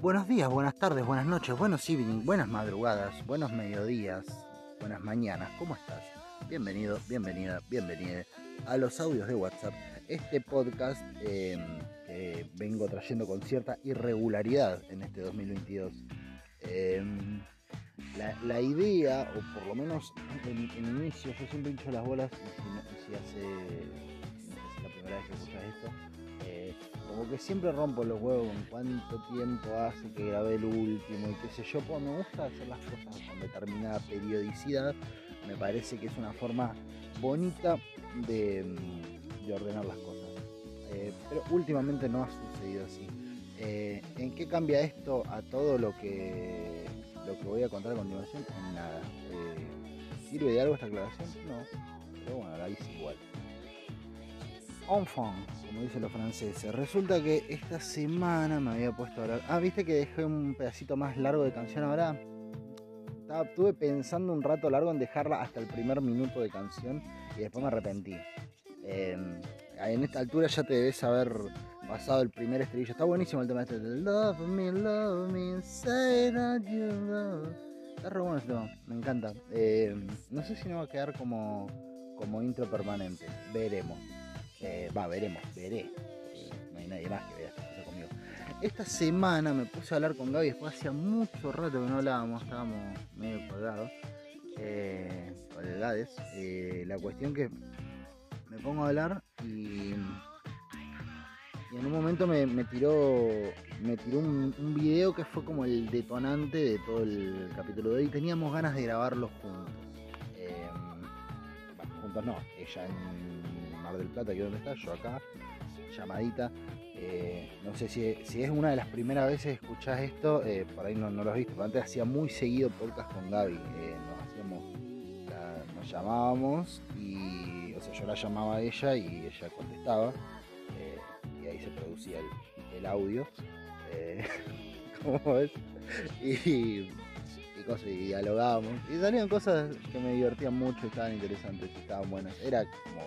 Buenos días, buenas tardes, buenas noches, buenos evening, buenas madrugadas, buenos mediodías, buenas mañanas. ¿Cómo estás? Bienvenido, bienvenida, bienvenida a los audios de WhatsApp. Este podcast que vengo trayendo con cierta irregularidad en este 2022. Eh, la, la idea, o por lo menos en, inicio, yo siempre hincho las bolas, si, si hace, la primera vez que escuchas esto, eh, como que siempre rompo los huevos con cuánto tiempo hace que grabé el último y qué sé yo, pues me gusta hacer las cosas con determinada periodicidad, me parece que es una forma bonita de, de ordenar las cosas. Eh, pero últimamente no ha sucedido así. Eh, ¿En qué cambia esto a todo lo que, lo que voy a contar a continuación? Nada. Eh, ¿Sirve de algo esta aclaración? No. Pero bueno, la hice igual. Enfant, como dicen los franceses. Resulta que esta semana me había puesto a hablar. Ah, viste que dejé un pedacito más largo de canción ahora. Estaba, estuve pensando un rato largo en dejarla hasta el primer minuto de canción y después me arrepentí. Eh, en esta altura ya te debes haber pasado el primer estribillo. Está buenísimo el tema este. Love me, love me, say that you love. Está re bueno ese tema, me encanta. Eh, no sé si no va a quedar como, como intro permanente. Veremos. Eh, Va, veremos, veré. porque No hay nadie más que vea esta semana me puse a hablar con Gaby después hacía mucho rato que no hablábamos, estábamos medio colgados. Eh. Eh, la cuestión que me pongo a hablar y, y en un momento me, tiró me tiró un, video que fue como el detonante de todo el capítulo de hoy. Teníamos ganas de grabarlo juntos. Eh, juntos no, ella en Mar del Plata, que donde está, yo acá, llamadita. Eh, no sé si, si es una de las primeras veces que escuchás esto, eh, por ahí no, no lo has visto, pero antes hacía muy seguido podcast con Gaby. eh, nos llamábamos y, o sea, yo la llamaba a ella y ella contestaba. eh, y ahí se producía el, el audio. ¿Cómo ves? Y, y cosas, y dialogábamos. Y salían cosas que me divertían mucho, estaban interesantes, estaban buenas. Era como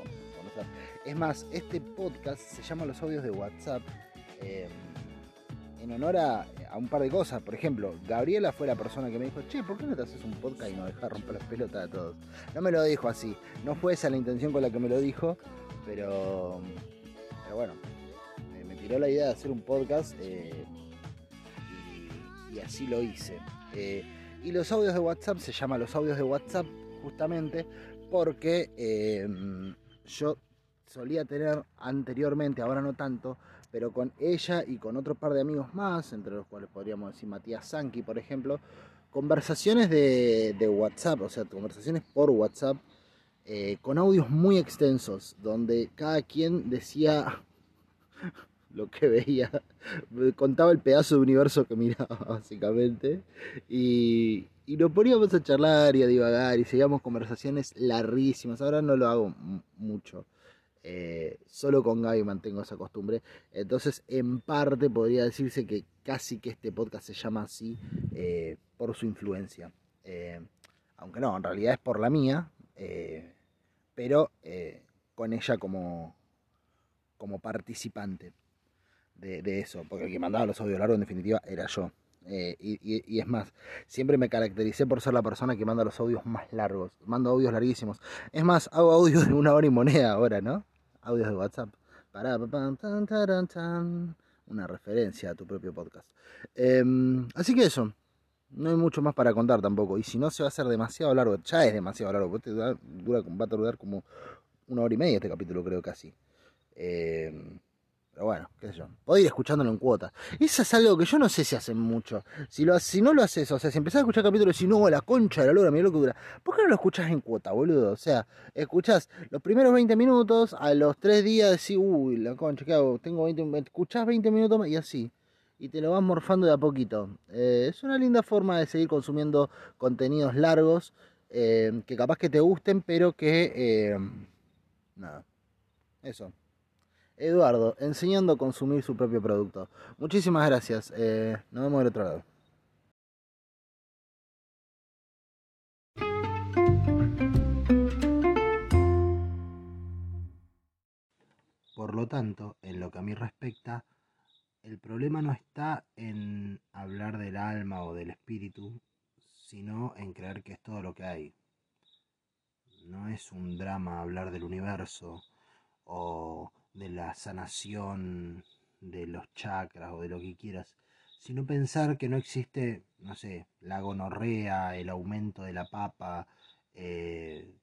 Es más, este podcast se llama Los Audios de WhatsApp. eh, en honor a, a un par de cosas. Por ejemplo, Gabriela fue la persona que me dijo, che, ¿por qué no te haces un podcast y no dejas romper las pelotas a todos? No me lo dijo así. No fue esa la intención con la que me lo dijo, pero, pero bueno, me, tiró la idea de hacer un podcast eh, y, así lo hice. Eh, y los audios de WhatsApp se llama los audios de WhatsApp justamente porque eh, yo solía tener anteriormente, ahora no tanto, pero con ella y con otro par de amigos más, entre los cuales podríamos decir Matías Sanki, por ejemplo, conversaciones de, WhatsApp, o sea, conversaciones por WhatsApp, eh, con audios muy extensos, donde cada quien decía lo que veía, contaba el pedazo de universo que miraba, básicamente, y, y nos poníamos a charlar y a divagar y seguíamos conversaciones larguísimas. Ahora no lo hago mucho. Eh, solo con Gaby mantengo esa costumbre. Entonces, en parte podría decirse que casi que este podcast se llama así eh, por su influencia. Eh, aunque no, en realidad es por la mía, pero con ella como, como participante de, eso, porque el que mandaba los audios largos en definitiva era yo. Y- y es más, siempre me caractericé por ser la persona que manda los audios más largos. Mando audios larguísimos. Es más, hago audios de una hora y moneda ahora, ¿no? Audios de WhatsApp. Una referencia a tu propio podcast. Em, así que eso. No hay mucho más para contar tampoco. Y si no, se va a hacer demasiado largo. Ya es demasiado largo. dura- va a durar como una hora y media este capítulo, creo casi. Em, pero bueno, qué sé yo. Puedo ir escuchándolo en cuotas. Eso es algo que yo no sé si hacen mucho. Si, lo, si no lo haces, o sea, si empezás a escuchar capítulos y no, la concha de la lora, mira lo que dura. ¿Por qué no lo escuchás en cuota, boludo? O sea, escuchás los primeros 20 minutos, a los 3 días decís, uy, la concha, ¿qué hago? Tengo 20, escuchás 20 minutos más y así. Y te lo vas morfando de a poquito. Eh, es una linda forma de seguir consumiendo contenidos largos, eh, que capaz que te gusten, pero que... eh, nada. Eso. Eduardo, enseñando a consumir su propio producto. Muchísimas gracias. Eh, nos vemos del otro lado. Por lo tanto, en lo que a mí respecta, el problema no está en hablar del alma o del espíritu, sino en creer que es todo lo que hay. No es un drama hablar del universo o de la sanación de los chakras o de lo que quieras, sino pensar que no existe, no sé, la gonorrea, el aumento de la papa, eh,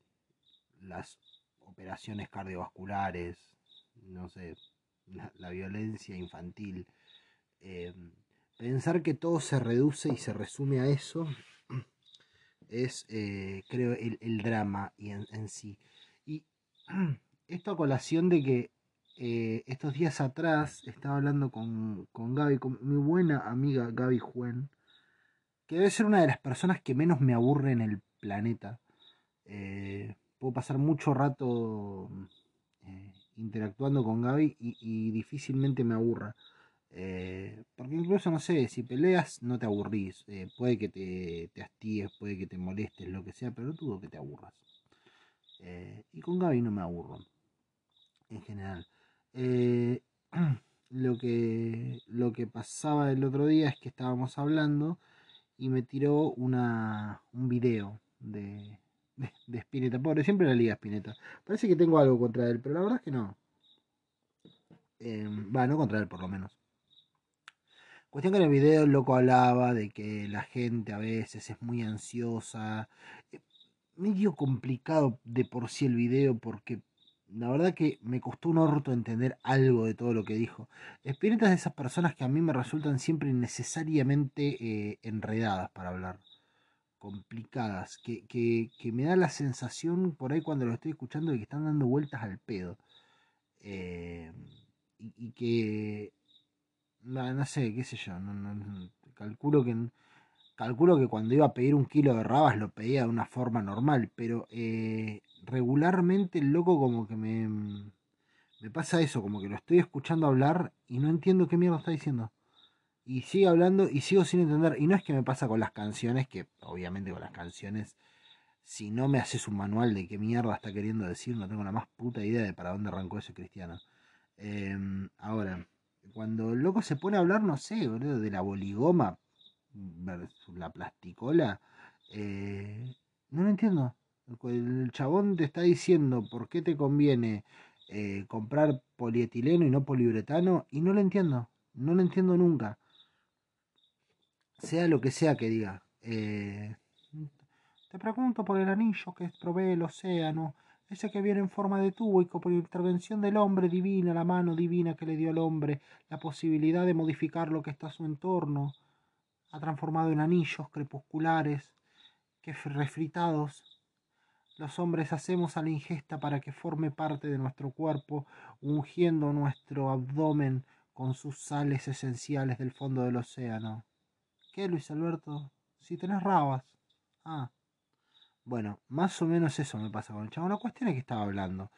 las operaciones cardiovasculares, no sé, la, violencia infantil. Eh, pensar que todo se reduce y se resume a eso es, eh, creo, el, drama y en, en sí. Y esto a colación de que eh, estos días atrás estaba hablando con, con Gaby, con mi buena amiga Gaby Juan, que debe ser una de las personas que menos me aburre en el planeta. Eh, puedo pasar mucho rato eh, interactuando con Gaby y, difícilmente me aburra. Porque incluso, no sé, si peleas no te aburrís. Puede que te, te hastíes, puede que te molestes, lo que sea, pero dudo que te aburras. Y con Gaby no me aburro, en general. Eh, lo, que, lo que pasaba el otro día es que estábamos hablando y me tiró una, un video de, de, de Spinetta. Pobre, siempre la liga Spinetta. Parece que tengo algo contra él, pero la verdad es que no. Eh, Va, no contra él por lo menos. Cuestión que en el video el loco hablaba de que la gente a veces es muy ansiosa. Eh, Medio complicado de por sí el video porque la verdad que me costó un orto entender algo de todo lo que dijo. Spinetta es de esas personas que a mí me resultan siempre innecesariamente eh, enredadas para hablar. Complicadas. Que, que, me da la sensación por ahí cuando lo estoy escuchando de que están dando vueltas al pedo. Eh, y, que no, no sé, qué sé yo, calculo que calculo que cuando iba a pedir un kilo de rabas lo pedía de una forma normal, pero eh, regularmente el loco como que me, me pasa eso, como que lo estoy escuchando hablar y no entiendo qué mierda está diciendo. Y sigue hablando y sigo sin entender. Y no es que me pasa con las canciones, que obviamente con las canciones, si no me haces un manual de qué mierda está queriendo decir, no tengo la más puta idea de para dónde arrancó ese cristiano. Eh, ahora, cuando el loco se pone a hablar, no sé, de la boligoma versus la plasticola, eh, no lo entiendo. El chabón te está diciendo por qué te conviene eh, comprar polietileno y no poliuretano y no lo entiendo. No lo entiendo nunca. Sea lo que sea que diga. Eh, te pregunto por el anillo que provee el océano. Ese que viene en forma de tubo y que por intervención del hombre divina, la mano divina que le dio al hombre la posibilidad de modificar lo que está a su entorno, ha transformado en anillos crepusculares que refritados los hombres hacemos a la ingesta para que forme parte de nuestro cuerpo, ungiendo nuestro abdomen con sus sales esenciales del fondo del océano. ¿Qué, Luis Alberto? Si tenés rabas. Ah. Bueno, más o menos eso me pasa con el chavo. La cuestión es que estaba hablando.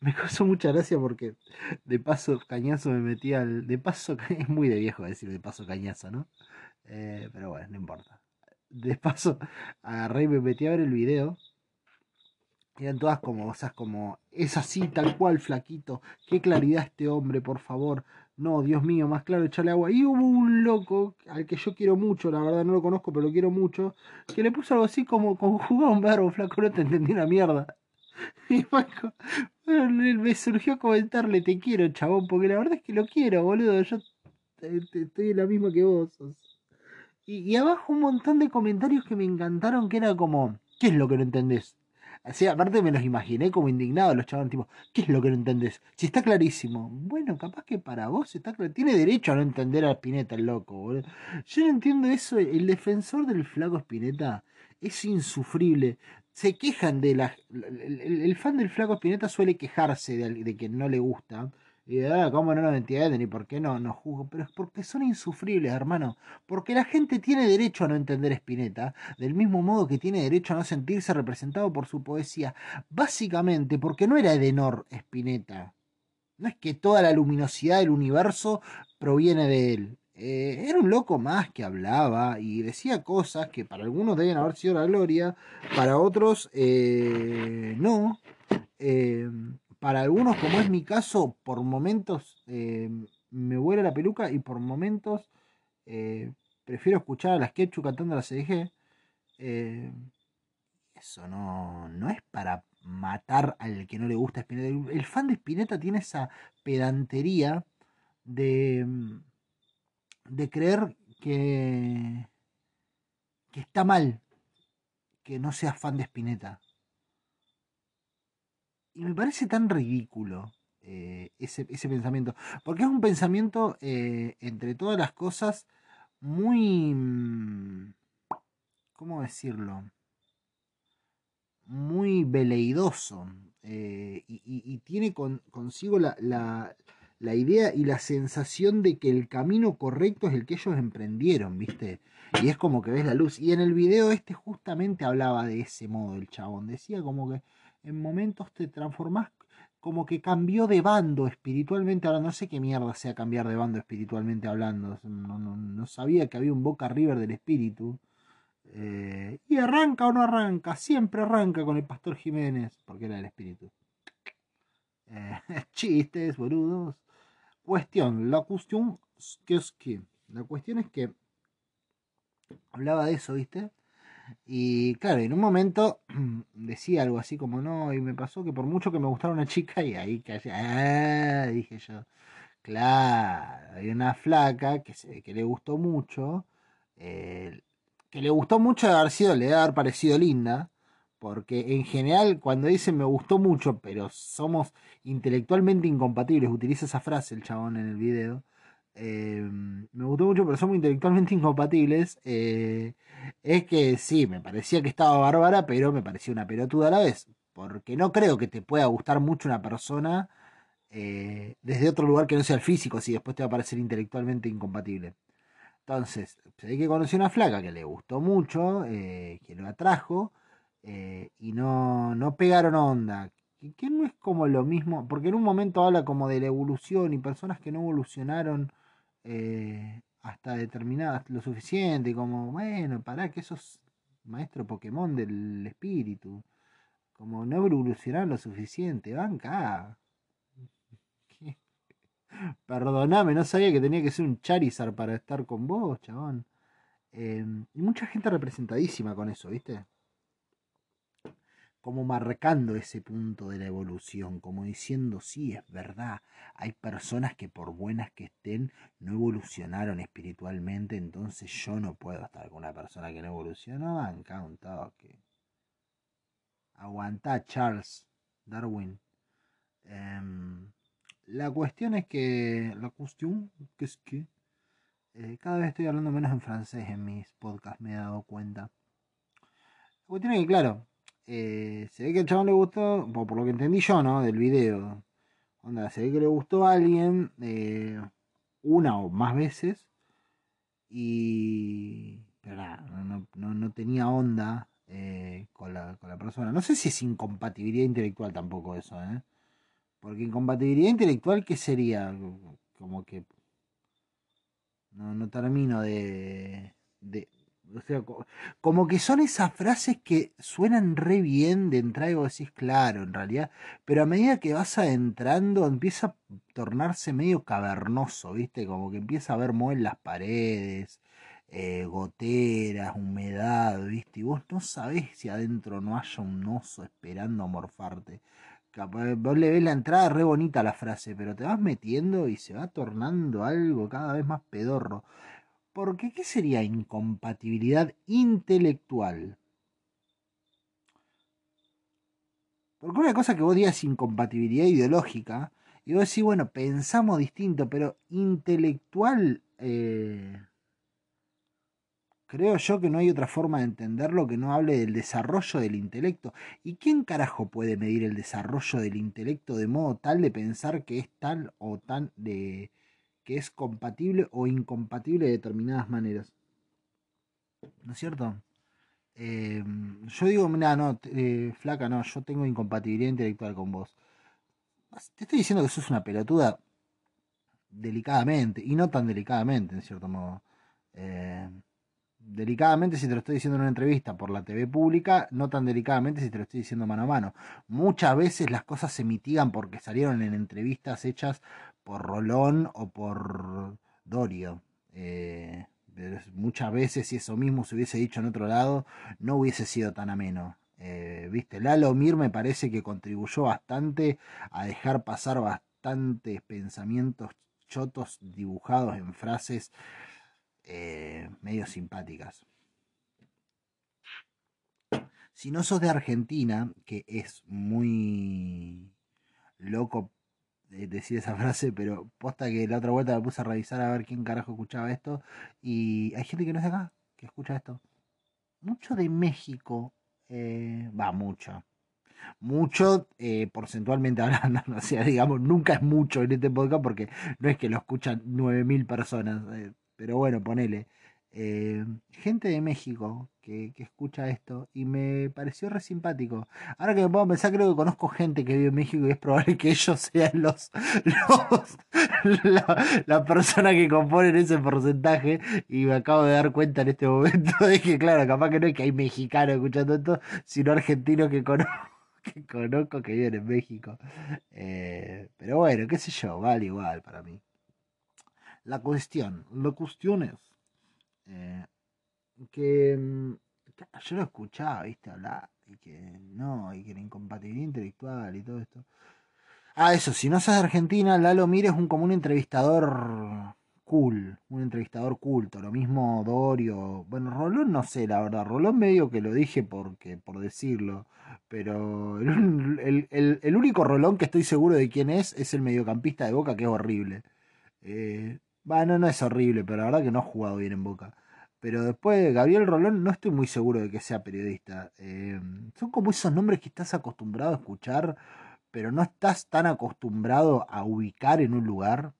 Me causó mucha gracia porque de paso cañazo me metí al. De paso, es muy de viejo decir de paso cañazo, ¿no? Eh, pero bueno, no importa. De paso, agarré y me metí a ver el video. Eran todas como cosas como. Es así, tal cual, flaquito. Qué claridad este hombre, por favor. No, Dios mío, más claro, echarle agua. Y hubo un loco, al que yo quiero mucho, la verdad no lo conozco, pero lo quiero mucho, que le puso algo así como conjugado un verbo, flaco, no te entendí una mierda. Y Marco, bueno, me surgió comentarle, te quiero, chabón, porque la verdad es que lo quiero, boludo. Yo estoy la misma que vos. Y, y abajo un montón de comentarios que me encantaron, que era como, ¿qué es lo que no entendés? Así, aparte me los imaginé como indignados los chavales, tipo, ¿qué es lo que no entendés? Si está clarísimo. Bueno, capaz que para vos está claro. Tiene derecho a no entender a Spinetta, el loco, boludo. Yo no entiendo eso. El defensor del flaco Spinetta es insufrible. Se quejan de la. El, fan del flaco Spinetta suele quejarse de, de que no le gusta. Y cómo no lo entienden y por qué no, no juzgo. Pero es porque son insufribles, hermano. Porque la gente tiene derecho a no entender Spinetta, del mismo modo que tiene derecho a no sentirse representado por su poesía. Básicamente porque no era Edenor Spinetta. No es que toda la luminosidad del universo proviene de él. Eh, era un loco más que hablaba y decía cosas que para algunos deben haber sido la gloria, para otros eh, no. Eh, para algunos, como es mi caso, por momentos eh, me vuela la peluca y por momentos eh, prefiero escuchar a las Quechu cantando la CDG. Eh, eso no, no es para matar al que no le gusta Spinetta. El, fan de Spinetta tiene esa pedantería de, de creer que, que está mal que no seas fan de Spinetta. Y me parece tan ridículo eh, ese, ese pensamiento. Porque es un pensamiento, eh, entre todas las cosas, muy... mm, ¿Cómo decirlo? Muy veleidoso. eh, y, tiene con- consigo la, la- la idea y la sensación de que el camino correcto es el que ellos emprendieron, ¿viste? Y es como que ves la luz. Y en el video este justamente hablaba de ese modo el chabón. Decía como que en momentos te transformás como que cambió de bando espiritualmente hablando. No sé qué mierda sea cambiar de bando espiritualmente hablando. No, no- no sabía que había un Boca River del espíritu. Eh, y arranca o no arranca, siempre arranca con el Pastor Jiménez, porque era el espíritu. Eh, chistes, boludos. Cuestión, la cuestión. La cuestión es que hablaba de eso, ¿viste? Y claro, en un momento decía algo así como no, y me pasó que por mucho que me gustara una chica, y ahí callé, ah, dije yo, claro, hay una flaca que se que le gustó mucho, eh, que le gustó mucho de haber sido, le debe haber parecido linda, porque en general cuando dicen me gustó mucho, pero somos intelectualmente incompatibles, utiliza esa frase el chabón en el video, eh, me gustó mucho, pero somos intelectualmente incompatibles, eh, es que sí, me parecía que estaba bárbara, pero me parecía una pelotuda a la vez. Porque no creo que te pueda gustar mucho una persona eh, desde otro lugar que no sea el físico, si después te va a parecer intelectualmente incompatible. Entonces, se ve que conocí una flaca que le gustó mucho, eh, que lo atrajo, y no, no pegaron onda. Que no es como lo mismo, porque en un momento habla como de la evolución y personas que no evolucionaron eh, hasta determinadas lo suficiente, como, bueno, pará, que sos maestro Pokémon del espíritu. Como no evolucionaron lo suficiente, banca. ¿Qué? Perdoname, no sabía que tenía que ser un Charizard para estar con vos, chabón. Eh, y mucha gente representadísima con eso, ¿viste? Como marcando ese punto de la evolución, como diciendo, sí, es verdad, hay personas que por buenas que estén no evolucionaron espiritualmente, entonces yo no puedo estar con una persona que no evolucionó, banca un toque. Aguantá, Charles Darwin. Em, la cuestión es que. La cuestión que es que. eh, cada vez estoy hablando menos en francés en mis podcasts, me he dado cuenta. La cuestión es que, claro, eh, se ve que al chabón le gustó, por, lo que entendí yo, ¿no? Del video. Onda, se ve que le gustó a alguien eh, una o más veces. Y. Pero nada, no, no- no- no tenía onda eh, con, la, con la persona. No sé si es incompatibilidad intelectual tampoco eso, ¿eh? Porque incompatibilidad intelectual, ¿qué sería? Como que. No, no termino de. de o sea, co- como que son esas frases que suenan re bien de entrada y vos decís, claro, en realidad. Pero a medida que vas adentrando, empieza a tornarse medio cavernoso, ¿viste? Como que empieza a haber moho en las paredes, eh, goteras, humedad, ¿viste? Y vos no sabés si adentro no haya un oso esperando a morfarte. Vos le ves la entrada re bonita a la frase, pero te vas metiendo y se va tornando algo cada vez más pedorro. Porque, ¿qué sería incompatibilidad intelectual? Porque una cosa que vos digas incompatibilidad ideológica, y vos decís, bueno, pensamos distinto, pero intelectual, eh, creo yo que no hay otra forma de entenderlo que no hable del desarrollo del intelecto. ¿Y quién carajo puede medir el desarrollo del intelecto de modo tal de pensar que es tal o tan de que es compatible o incompatible de determinadas maneras? ¿No es cierto? Eh, yo digo, mira, no, eh, flaca, no, yo tengo incompatibilidad intelectual con vos. te estoy diciendo que sos una pelotuda delicadamente, y no tan delicadamente, en cierto modo. Eh, delicadamente si te lo estoy diciendo en una entrevista por la TV pública, no tan delicadamente si te lo estoy diciendo mano a mano. Muchas veces las cosas se mitigan porque salieron en entrevistas hechas por Rolón o por Dorio. Eh, muchas veces si eso mismo se hubiese dicho en otro lado, no hubiese sido tan ameno. Eh, Viste, Lalo Mir me parece que contribuyó bastante a dejar pasar bastantes pensamientos chotos dibujados en frases eh, medio simpáticas. Si no sos de Argentina, que es muy loco decir esa frase, pero posta que la otra vuelta me puse a revisar a ver quién carajo escuchaba esto. Y hay gente que no es de acá, que escucha esto. Mucho de México, eh, va, mucho. Mucho, eh, porcentualmente hablando, o sea, digamos, nunca es mucho en este podcast porque no es que lo escuchan 9.000 personas, eh, pero bueno, ponele. Eh, gente de México que, escucha esto y me pareció re simpático. Ahora que me puedo pensar, creo que conozco gente que vive en México y es probable que ellos sean los, los la, persona que componen ese porcentaje y me acabo de dar cuenta en este momento de que claro, capaz que no es que hay mexicanos escuchando esto, sino argentinos que conozco que conozco viven en México. Eh, pero bueno, qué sé yo, vale igual para mí. La cuestión, la cuestión es eh, que mm, yo lo escuchaba, viste, hablar, y que no, y que la incompatibilidad intelectual y todo esto. Ah, eso, si no sos de Argentina, Lalo Mire es un, como un entrevistador cool, un entrevistador culto, lo mismo Dorio, bueno, Rolón no sé, la verdad, Rolón medio que lo dije porque, por decirlo, pero el, el- el- el único Rolón que estoy seguro de quién es es el mediocampista de Boca, que es horrible. Eh, bueno, no es horrible, pero la verdad que no ha jugado bien en Boca. Pero después, Gabriel Rolón, no estoy muy seguro de que sea periodista. Eh, son como esos nombres que estás acostumbrado a escuchar, pero no estás tan acostumbrado a ubicar en un lugar.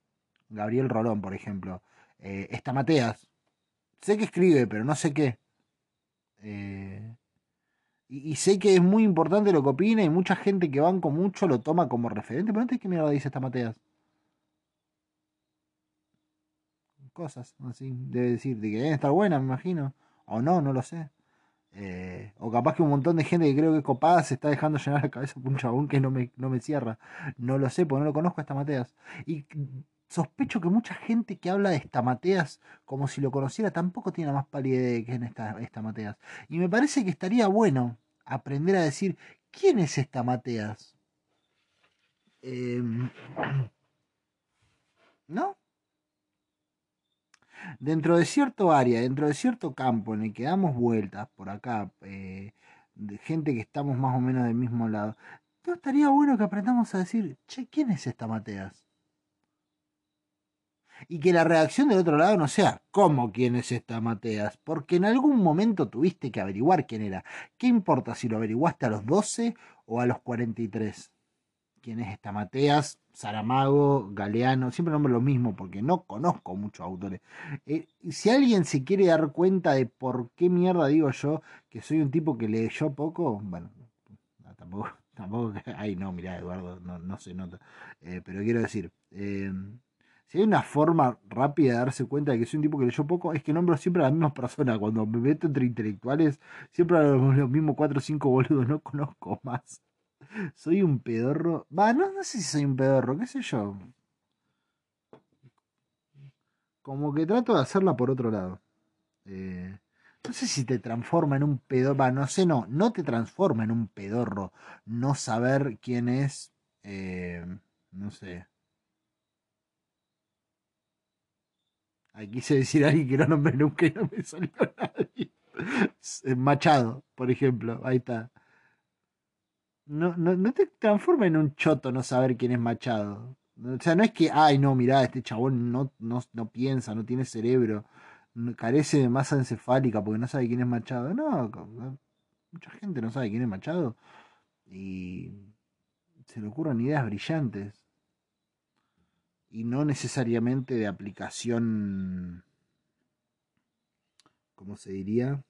Gabriel Rolón, por ejemplo. Eh, está Mateas. Sé que escribe, pero no sé qué. Eh, y, sé que es muy importante lo que opina y mucha gente que banco mucho lo toma como referente. Pero antes, ¿qué mierda dice esta Mateas? Cosas así. Debe decir de que deben estar buenas, me imagino. O no, no lo sé. Eh, o capaz que un montón de gente que creo que es copada se está dejando llenar la cabeza por un chabón que no me, no me cierra. No lo sé, porque no lo conozco a esta Mateas. Y sospecho que mucha gente que habla de esta Mateas como si lo conociera tampoco tiene la más pálida idea de quién es esta Mateas. Y me parece que estaría bueno aprender a decir quién es esta Mateas. Em, ¿No? Dentro de cierto área, dentro de cierto campo en el que damos vueltas por acá, eh, de gente que estamos más o menos del mismo lado, ¿no estaría bueno que aprendamos a decir, che, ¿quién es esta Mateas? Y que la reacción del otro lado no sea, ¿cómo quién es esta Mateas? Porque en algún momento tuviste que averiguar quién era. ¿Qué importa si lo averiguaste a los 12 o a los 43? ¿Quién es esta Mateas? Saramago, Galeano, siempre nombro lo mismo porque no conozco muchos autores. Eh, si alguien se quiere dar cuenta de por qué mierda digo yo que soy un tipo que leyó poco, bueno, no, tampoco, tampoco, ay no, mirá Eduardo, no, no se nota. Eh, pero quiero decir, eh, si hay una forma rápida de darse cuenta de que soy un tipo que leyó poco, es que nombro siempre a las mismas personas. Cuando me meto entre intelectuales, siempre a los, los mismos 4 o 5 boludos, no conozco más. Soy un pedorro. Va, no, no sé si soy un pedorro, qué sé yo. Como que trato de hacerla por otro lado. Eh, no sé si te transforma en un pedorro. Va, no sé, no. No te transforma en un pedorro. No saber quién es. eh, no sé. Ahí quise decir a alguien que no nombré nunca no me salió nadie. Machado, por ejemplo. Ahí está. No, no, no te transforma en un choto no saber quién es Machado. O sea, no es que, ay, no, mirá, este chabón no, no, no piensa, no tiene cerebro, carece de masa encefálica porque no sabe quién es Machado. No, mucha gente no sabe quién es Machado y se le ocurren ideas brillantes y no necesariamente de aplicación, ¿cómo se diría?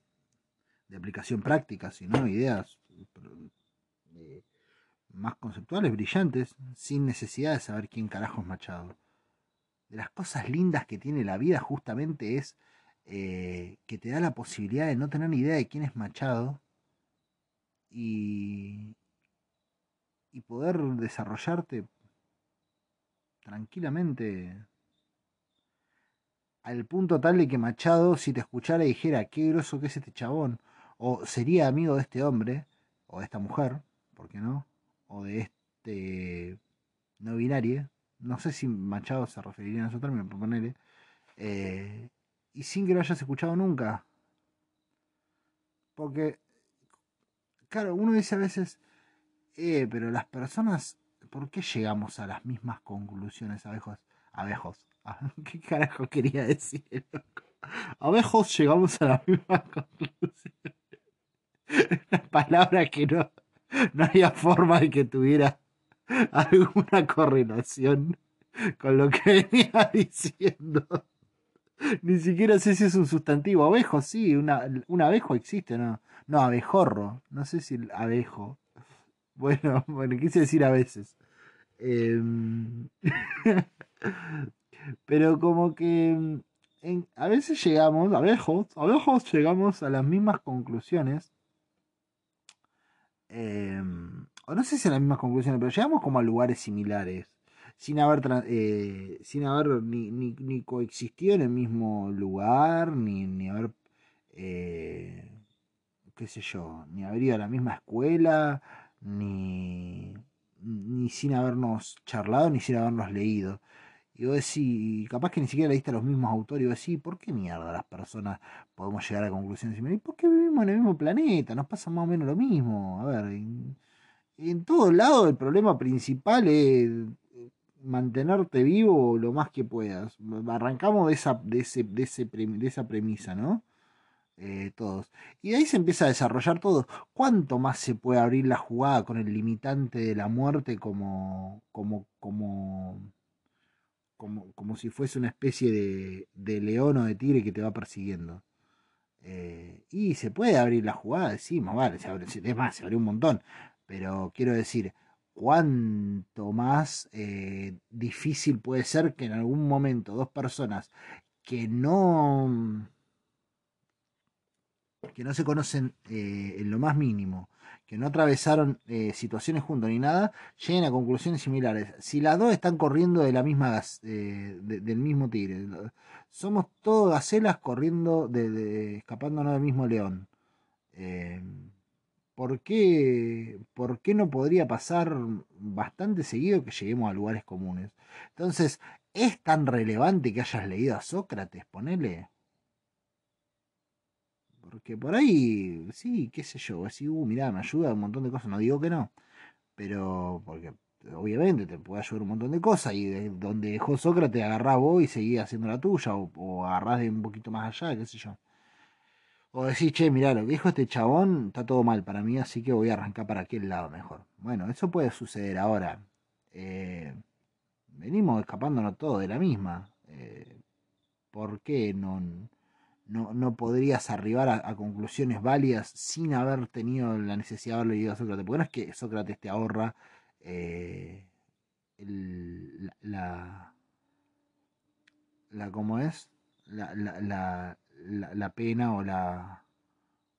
De aplicación práctica, sino ideas eh, más conceptuales, brillantes, sin necesidad de saber quién carajo es Machado. De las cosas lindas que tiene la vida justamente es eh, que te da la posibilidad de no tener ni idea de quién es Machado y, y poder desarrollarte tranquilamente al punto tal de que Machado, si te escuchara, dijera qué groso que es este chabón, o sería amigo de este hombre, o de esta mujer, ¿por qué no? O de este no binario, no sé si Machado se referiría a esos términos, por ponerle, eh, y sin que lo hayas escuchado nunca. Porque, claro, uno dice a veces, eh, pero las personas, ¿por qué llegamos a las mismas conclusiones, abejos? Abejos. ¿Qué carajo quería decir? Abejos llegamos a las mismas conclusiones. Una palabra que no, no había forma de que tuviera alguna correlación con lo que venía diciendo. Ni siquiera sé si es un sustantivo. Abejo, sí, una, un abejo existe, ¿no? No, abejorro. No sé si el abejo. Bueno, bueno, quise decir a veces. Em, pero como que en- a veces llegamos, abejos, abejos llegamos a las mismas conclusiones. Em, o no sé si a las mismas conclusiones, pero llegamos como a lugares similares. Sin haber, eh, sin haber ni coexistido en el mismo lugar, ni, ni haber, eh, qué sé yo, ni haber ido a la misma escuela, ni, ni sin habernos charlado, ni sin habernos leído. Y vos decís, capaz que ni siquiera leíste a los mismos autores, y vos decís, ¿por qué mierda las personas podemos llegar a conclusiones similares? ¿Por qué vivimos en el mismo planeta? Nos pasa más o menos lo mismo. A ver, en, en todos lados el problema principal es mantenerte vivo lo más que puedas. Arrancamos de esa, de ese, de esa premisa, ¿no? Eh, todos. Y ahí se empieza a desarrollar todo. ¿Cuánto más se puede abrir la jugada con el limitante de la muerte como, como, como, como, como si fuese una especie de, de león o de tigre que te va persiguiendo? Eh, y se puede abrir la jugada, decimos, vale, se abre, es más, se abrió un montón. Pero quiero decir, cuánto más eh, difícil puede ser que en algún momento dos personas que no que no se conocen eh, en lo más mínimo, que no atravesaron eh, situaciones juntos ni nada, lleguen a conclusiones similares. Si las dos están corriendo de la misma eh, de- del mismo tigre, somos todos gacelas corriendo de, escapándonos del mismo león. Eh, ¿por qué, ¿Por qué no podría pasar bastante seguido que lleguemos a lugares comunes? Entonces, ¿es tan relevante que hayas leído a Sócrates? Ponele. Porque por ahí, sí, qué sé yo, así, uh, mirá, me ayuda un montón de cosas, no digo que no, pero porque obviamente te puede ayudar un montón de cosas y de donde dejó Sócrates agarrás vos y seguís haciendo la tuya o, o agarrás de un poquito más allá, qué sé yo. O decís, che, mirá, lo que dijo este chabón está todo mal para mí, así que voy a arrancar para aquel lado mejor. Bueno, eso puede suceder ahora. Eh, venimos escapándonos todos de la misma. Eh, ¿Por qué no, no, no podrías arribar a, conclusiones válidas sin haber tenido la necesidad de haber leído a Sócrates? Porque no es que Sócrates te ahorra eh, la, la, ¿cómo es? La, la, la, pena o la,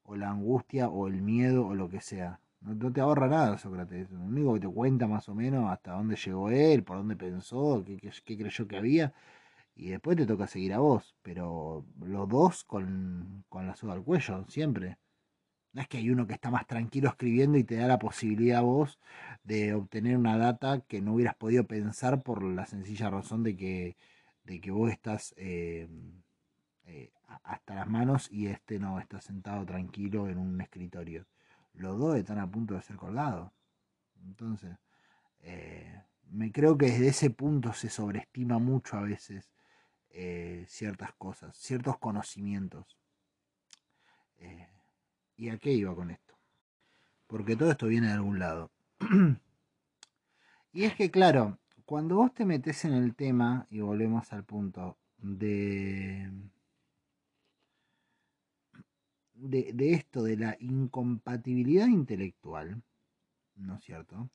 o la angustia o el miedo o lo que sea. No, te ahorra nada Sócrates. Lo único que te cuenta más o menos hasta dónde llegó él, por dónde pensó, qué- qué creyó que había. Y después te toca seguir a vos. Pero los dos con, con la soga al cuello, siempre. No es que hay uno que está más tranquilo escribiendo y te da la posibilidad a vos de obtener una data que no hubieras podido pensar por la sencilla razón de que, de que vos estás eh, eh, hasta las manos y este no está sentado tranquilo en un escritorio. Los dos están a punto de ser colgados. Entonces, eh, me creo que desde ese punto se sobreestima mucho a veces eh, ciertas cosas, ciertos conocimientos. Eh, ¿Y a qué iba con esto? Porque todo esto viene de algún lado. y es que, claro, cuando vos te metes en el tema, y volvemos al punto de, de, esto, de la incompatibilidad intelectual, ¿no es cierto?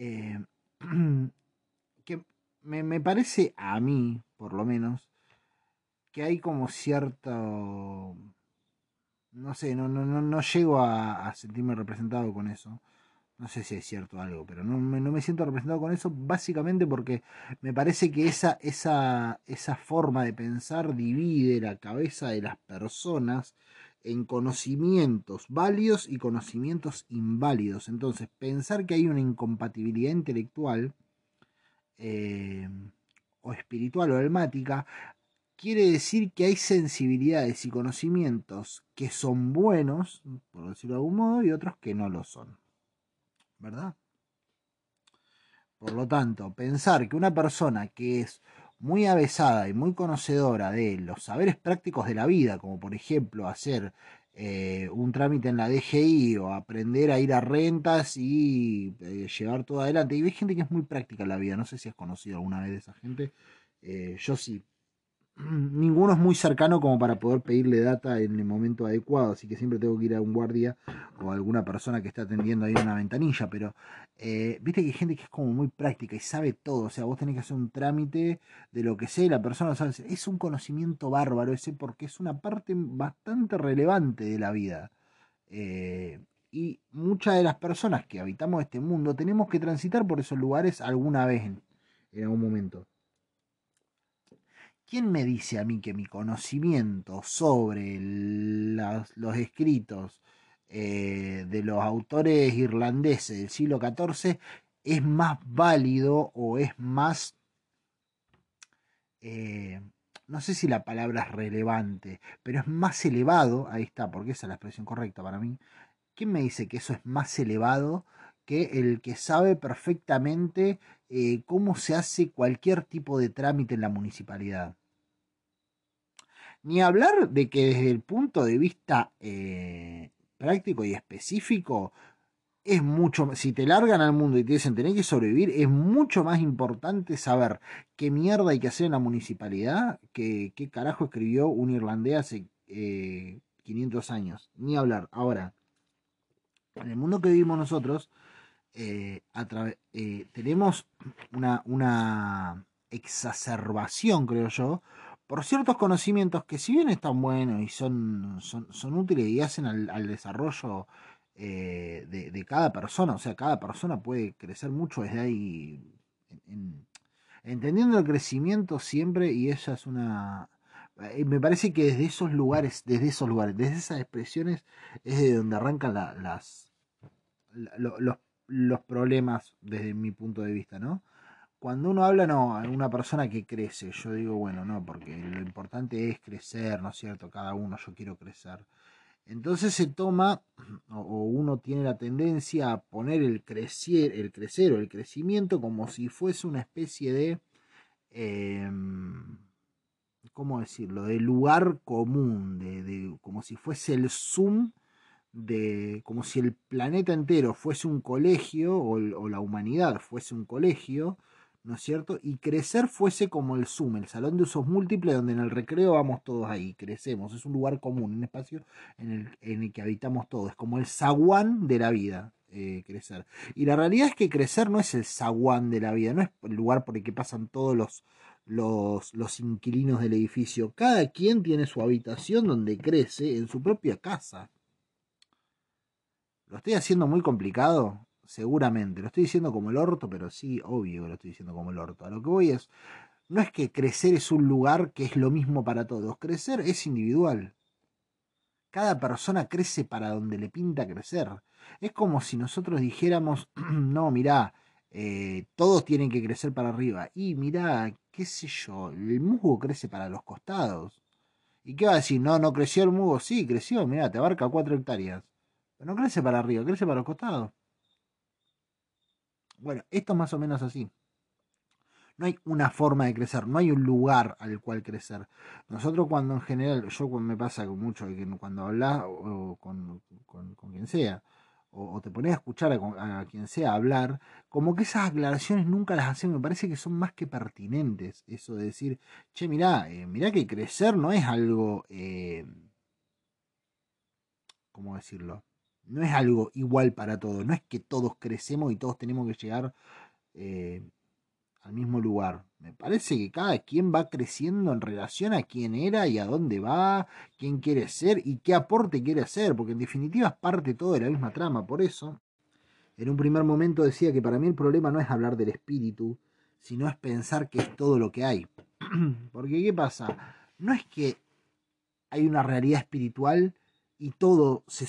eh, que me, me parece a mí, por lo menos, que hay como cierto... No sé, no, no, no, no llego a, a sentirme representado con eso. No sé si es cierto algo, pero no me, no me siento representado con eso básicamente porque me parece que esa, esa, esa forma de pensar divide la cabeza de las personas en conocimientos válidos y conocimientos inválidos. Entonces, pensar que hay una incompatibilidad intelectual eh, o espiritual o almática quiere decir que hay sensibilidades y conocimientos que son buenos, por decirlo de algún modo, y otros que no lo son. ¿Verdad? Por lo tanto, pensar que una persona que es muy avesada y muy conocedora de los saberes prácticos de la vida, como por ejemplo hacer eh, un trámite en la DGI o aprender a ir a rentas y eh, llevar todo adelante. Y hay gente que es muy práctica en la vida, no sé si has conocido alguna vez de esa gente. Eh, yo sí, ninguno es muy cercano como para poder pedirle data en el momento adecuado, así que siempre tengo que ir a un guardia o a alguna persona que está atendiendo ahí una ventanilla, pero eh, viste que hay gente que es como muy práctica y sabe todo, o sea, vos tenés que hacer un trámite de lo que sé, la persona sabe, es un conocimiento bárbaro ese porque es una parte bastante relevante de la vida. Eh, y muchas de las personas que habitamos este mundo tenemos que transitar por esos lugares alguna vez en, en algún momento. ¿Quién me dice a mí que mi conocimiento sobre los escritos eh, de los autores irlandeses del siglo XIV es más válido o es más, eh, no sé si la palabra es relevante, pero es más elevado, ahí está, porque esa es la expresión correcta para mí. ¿Quién me dice que eso es más elevado que el que sabe perfectamente eh, cómo se hace cualquier tipo de trámite en la municipalidad? Ni hablar de que desde el punto de vista eh, práctico y específico es mucho, si te largan al mundo y te dicen tenés que sobrevivir, es mucho más importante saber qué mierda hay que hacer en la municipalidad que qué carajo escribió un irlandés hace eh, 500 años. Ni hablar. Ahora, en el mundo que vivimos nosotros, eh, eh, tenemos una, una exacerbación, creo yo, por ciertos conocimientos que si bien están buenos y son, son, son útiles y hacen al, desarrollo eh, de, cada persona, o sea, cada persona puede crecer mucho desde ahí, en- en- entendiendo el crecimiento siempre, y esa es una... eh, Me parece que desde esos lugares, desde esos lugares, desde esas expresiones, es de donde arrancan la- las, la- lo- los, los problemas desde mi punto de vista, ¿no? Cuando uno habla, no, a una persona que crece, yo digo, bueno, no, porque lo importante es crecer, ¿no es cierto? Cada uno, yo quiero crecer. Entonces se toma, o, uno tiene la tendencia a poner el crecer, el crecer o el crecimiento como si fuese una especie de, em, ¿cómo decirlo? De lugar común, de, de- como si fuese el zoom de como si el planeta entero fuese un colegio o la humanidad fuese un colegio, ¿no es cierto? Y crecer fuese como el Zoom, el salón de usos múltiples donde en el recreo vamos todos ahí, crecemos, es un lugar común, un espacio en el, en el que habitamos todos, es como el zaguán de la vida. eh, crecer. Y la realidad es que crecer no es el zaguán de la vida, no es el lugar por el que pasan todos los, los, los inquilinos del edificio. Cada quien tiene su habitación donde crece en su propia casa. ¿Lo estoy haciendo muy complicado? Seguramente. Lo estoy diciendo como el orto, pero sí, obvio que lo estoy diciendo como el orto. A lo que voy es, no es que crecer es un lugar que es lo mismo para todos. Crecer es individual. Cada persona crece para donde le pinta crecer. Es como si nosotros dijéramos, no, mirá, eh, todos tienen que crecer para arriba. Y mirá, qué sé yo, el musgo crece para los costados. ¿Y qué va a decir? No, no creció el musgo. Sí, creció, mirá, te abarca cuatro hectáreas. Pero no crece para arriba, crece para los costados. Bueno, esto es más o menos así. No hay una forma de crecer, no hay un lugar al cual crecer. Nosotros cuando en general, yo me pasa con mucho cuando hablas o, con, con- con quien sea, o, te pones a escuchar a, a quien sea hablar, como que esas aclaraciones nunca las hacen, me parece que son más que pertinentes. Eso de decir, che, mirá, eh, mirá que crecer no es algo, eh, ¿cómo decirlo? No es algo igual para todos, no es que todos crecemos y todos tenemos que llegar eh, al mismo lugar. Me parece que cada quien va creciendo en relación a quién era y a dónde va, quién quiere ser y qué aporte quiere hacer, porque en definitiva es parte todo de la misma trama. Por eso, en un primer momento decía que para mí el problema no es hablar del espíritu, sino es pensar que es todo lo que hay. porque ¿qué pasa? No es que hay una realidad espiritual y todo se,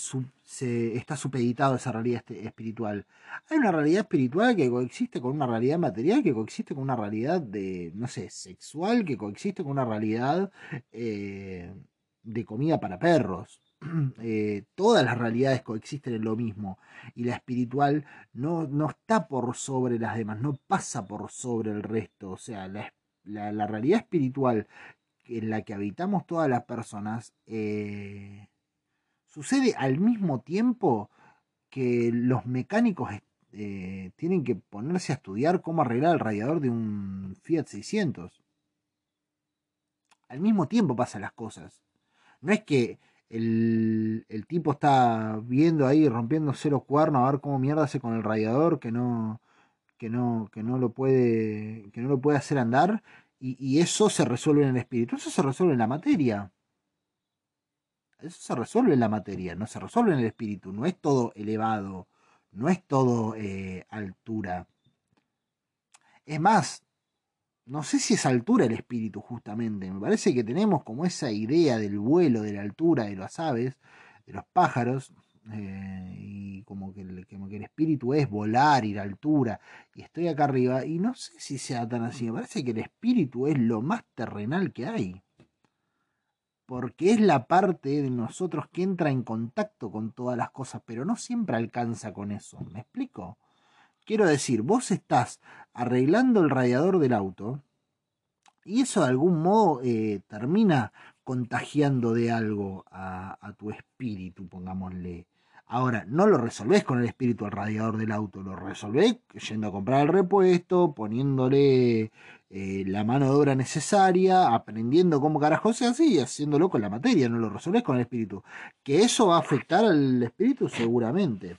se está supeditado a esa realidad este, espiritual. Hay una realidad espiritual que coexiste con una realidad material, que coexiste con una realidad de, no sé, sexual, que coexiste con una realidad eh, de comida para perros. Eh, todas las realidades coexisten en lo mismo y la espiritual no, no está por sobre las demás, no pasa por sobre el resto. O sea, la, la, realidad espiritual en la que habitamos todas las personas eh, sucede al mismo tiempo que los mecánicos eh, tienen que ponerse a estudiar cómo arreglar el radiador de un Fiat 600. Al mismo tiempo pasan las cosas. No es que el, el tipo está viendo ahí rompiéndose los cuernos a ver cómo mierda hace con el radiador que no que no que no lo puede que no lo puede hacer andar y, y eso se resuelve en el espíritu eso se resuelve en la materia eso se resuelve en la materia, no se resuelve en el espíritu, no es todo elevado, no es todo eh, altura. Es más, no sé si es altura el espíritu justamente, me parece que tenemos como esa idea del vuelo, de la altura de las aves, de los pájaros, eh, y como que, el, como que el espíritu es volar, ir a altura, y estoy acá arriba, y no sé si sea tan así, me parece que el espíritu es lo más terrenal que hay porque es la parte de nosotros que entra en contacto con todas las cosas, pero no siempre alcanza con eso. ¿Me explico? Quiero decir, vos estás arreglando el radiador del auto y eso de algún modo eh, termina contagiando de algo a, a, tu espíritu, pongámosle. Ahora, no lo resolvés con el espíritu al radiador del auto, lo resolvés yendo a comprar el repuesto, poniéndole eh, la mano de obra necesaria, aprendiendo cómo carajo se hace y haciéndolo con la materia, no lo resolvés con el espíritu. Que eso va a afectar al espíritu seguramente.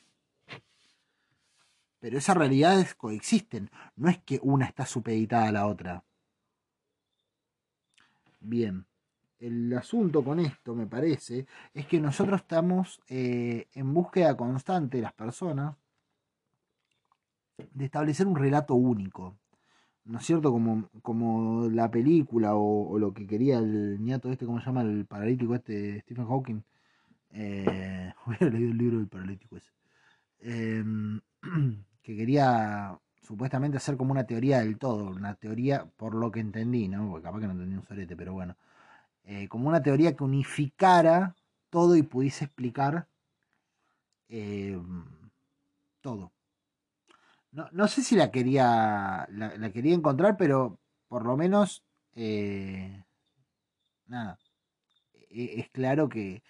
Pero esas realidades coexisten, no es que una está supeditada a la otra. Bien, el asunto con esto, me parece, es que nosotros estamos eh, en búsqueda constante, las personas, de establecer un relato único ¿no es cierto? Como, como la película o, lo que quería el ñato este, ¿cómo se llama? El paralítico este, Stephen Hawking. Eh, hubiera leído el libro del paralítico ese. Eh, que quería supuestamente hacer como una teoría del todo, una teoría por lo que entendí, ¿no? Porque capaz que no entendí un solete, pero bueno. Eh, como una teoría que unificara todo y pudiese explicar eh, todo. No, no sé si la quería. La, quería encontrar, pero por lo menos. Eh, nada. E, es claro que,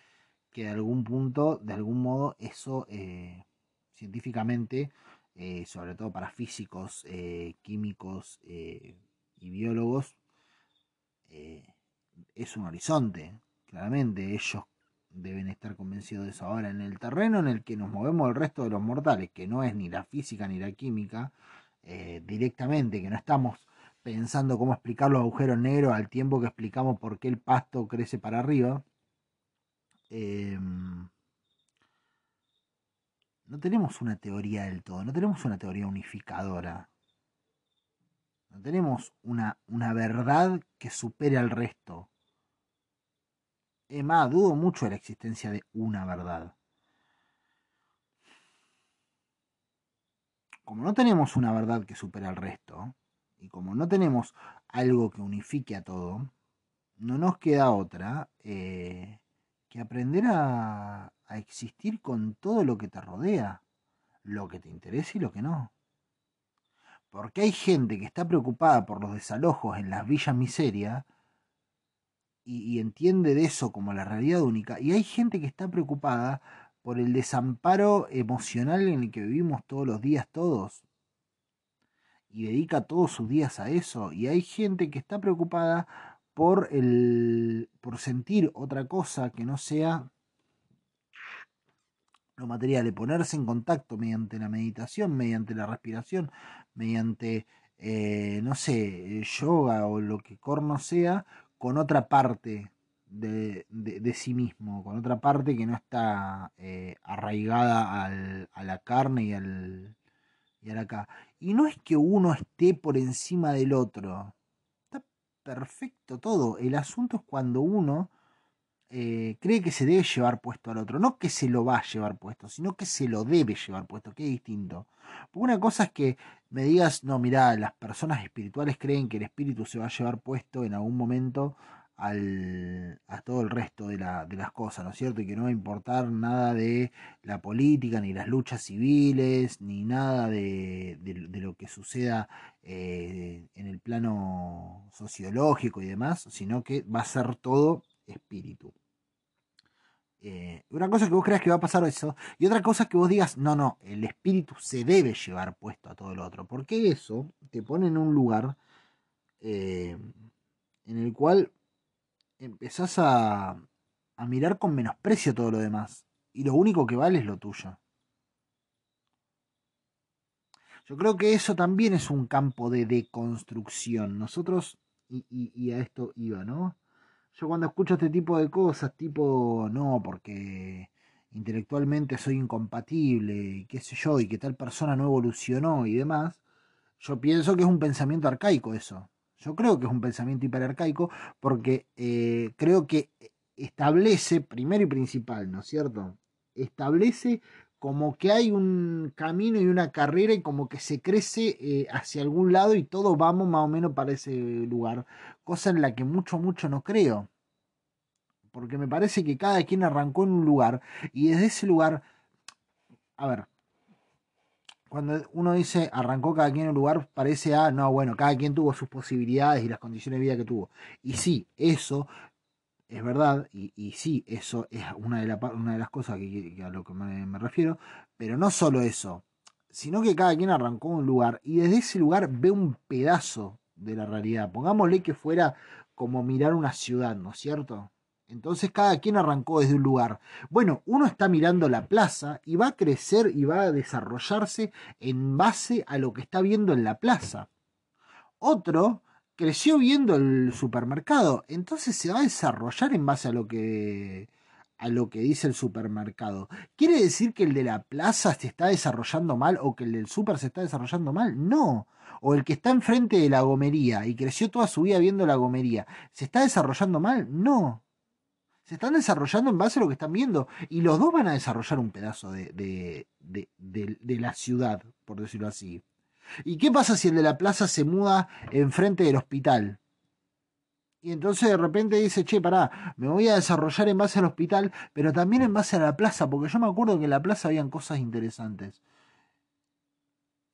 que, de algún punto, de algún modo, eso científicamente, sobre todo para físicos, químicos y biólogos, es un horizonte. Claramente, ellos deben estar convencidos de eso. Ahora, en el terreno en el que nos movemos el resto de los mortales, que no es ni la física ni la química, eh, directamente, que no estamos pensando cómo explicar los agujeros negros al tiempo que explicamos por qué el pasto crece para arriba, eh, no tenemos una teoría del todo, no tenemos una teoría unificadora. No tenemos una, una verdad que supere al resto. Es más, dudo mucho de la existencia de una verdad. Como no tenemos una verdad que supera al resto, y como no tenemos algo que unifique a todo, no nos queda otra eh, que aprender a, a existir con todo lo que te rodea, lo que te interesa y lo que no. Porque hay gente que está preocupada por los desalojos en las villas miseria y, y, entiende de eso como la realidad única. Y hay gente que está preocupada por el desamparo emocional en el que vivimos todos los días todos. Y dedica todos sus días a eso. Y hay gente que está preocupada por el. por sentir otra cosa que no sea. Material, de ponerse en contacto mediante la meditación, mediante la respiración, mediante, eh, no sé, yoga o lo que corno sea, con otra parte de, de- de sí mismo, con otra parte que no está eh, arraigada al- a la carne y al, y al acá. Y no es que uno esté por encima del otro. Está perfecto todo. El asunto es cuando uno eh, cree que se debe llevar puesto al otro. No que se lo va a llevar puesto, sino que se lo debe llevar puesto, que es distinto. Porque una cosa es que me digas, no, mirá, las personas espirituales creen que el espíritu se va a llevar puesto en algún momento al, a todo el resto de, la- de las cosas, ¿no es cierto? Y que no va a importar nada de la política, ni las luchas civiles, ni nada de, de- de lo que suceda eh, en el plano sociológico y demás, sino que va a ser todo espíritu. Eh, una cosa es que vos creas que va a pasar eso, y otra cosa es que vos digas, no, no, el espíritu se debe llevar puesto a todo el otro, porque eso te pone en un lugar eh, en el cual empezás a, a mirar con menosprecio todo lo demás, y lo único que vale es lo tuyo. Yo creo que eso también es un campo de deconstrucción. Nosotros, y, y- y a esto iba, ¿no? Yo cuando escucho este tipo de cosas, tipo, no, porque intelectualmente soy incompatible, y qué sé yo, y que tal persona no evolucionó y demás, yo pienso que es un pensamiento arcaico eso. Yo creo que es un pensamiento hiperarcaico porque eh, creo que establece, primero y principal, ¿no es cierto? Establece como que hay un camino y una carrera y como que se crece eh, hacia algún lado y todos vamos más o menos para ese lugar, cosa en la que mucho, mucho no creo. Porque me parece que cada quien arrancó en un lugar y desde ese lugar, a ver, cuando uno dice arrancó cada quien en un lugar, parece a, no, bueno, cada quien tuvo sus posibilidades y las condiciones de vida que tuvo. Y sí, eso es verdad, y, y sí, eso es una de, la una de las cosas a lo que me refiero, pero no solo eso, sino que cada quien arrancó en un lugar y desde ese lugar ve un pedazo de la realidad. Pongámosle que fuera como mirar una ciudad, ¿no es cierto? Entonces cada quien arrancó desde un lugar. Bueno, uno está mirando la plaza y va a crecer y va a desarrollarse en base a lo que está viendo en la plaza. Otro creció viendo el supermercado, entonces se va a desarrollar en base a lo que a lo que dice el supermercado. ¿Quiere decir que el de la plaza se está desarrollando mal o que el del super se está desarrollando mal? No. O el que está enfrente de la gomería y creció toda su vida viendo la gomería, ¿se está desarrollando mal? No. Se están desarrollando en base a lo que están viendo. Y los dos van a desarrollar un pedazo de, de, de, de, de la ciudad, por decirlo así. ¿Y qué pasa si el de la plaza se muda enfrente del hospital? Y entonces de repente dice, che, pará, me voy a desarrollar en base al hospital, pero también en base a la plaza, porque yo me acuerdo que en la plaza habían cosas interesantes.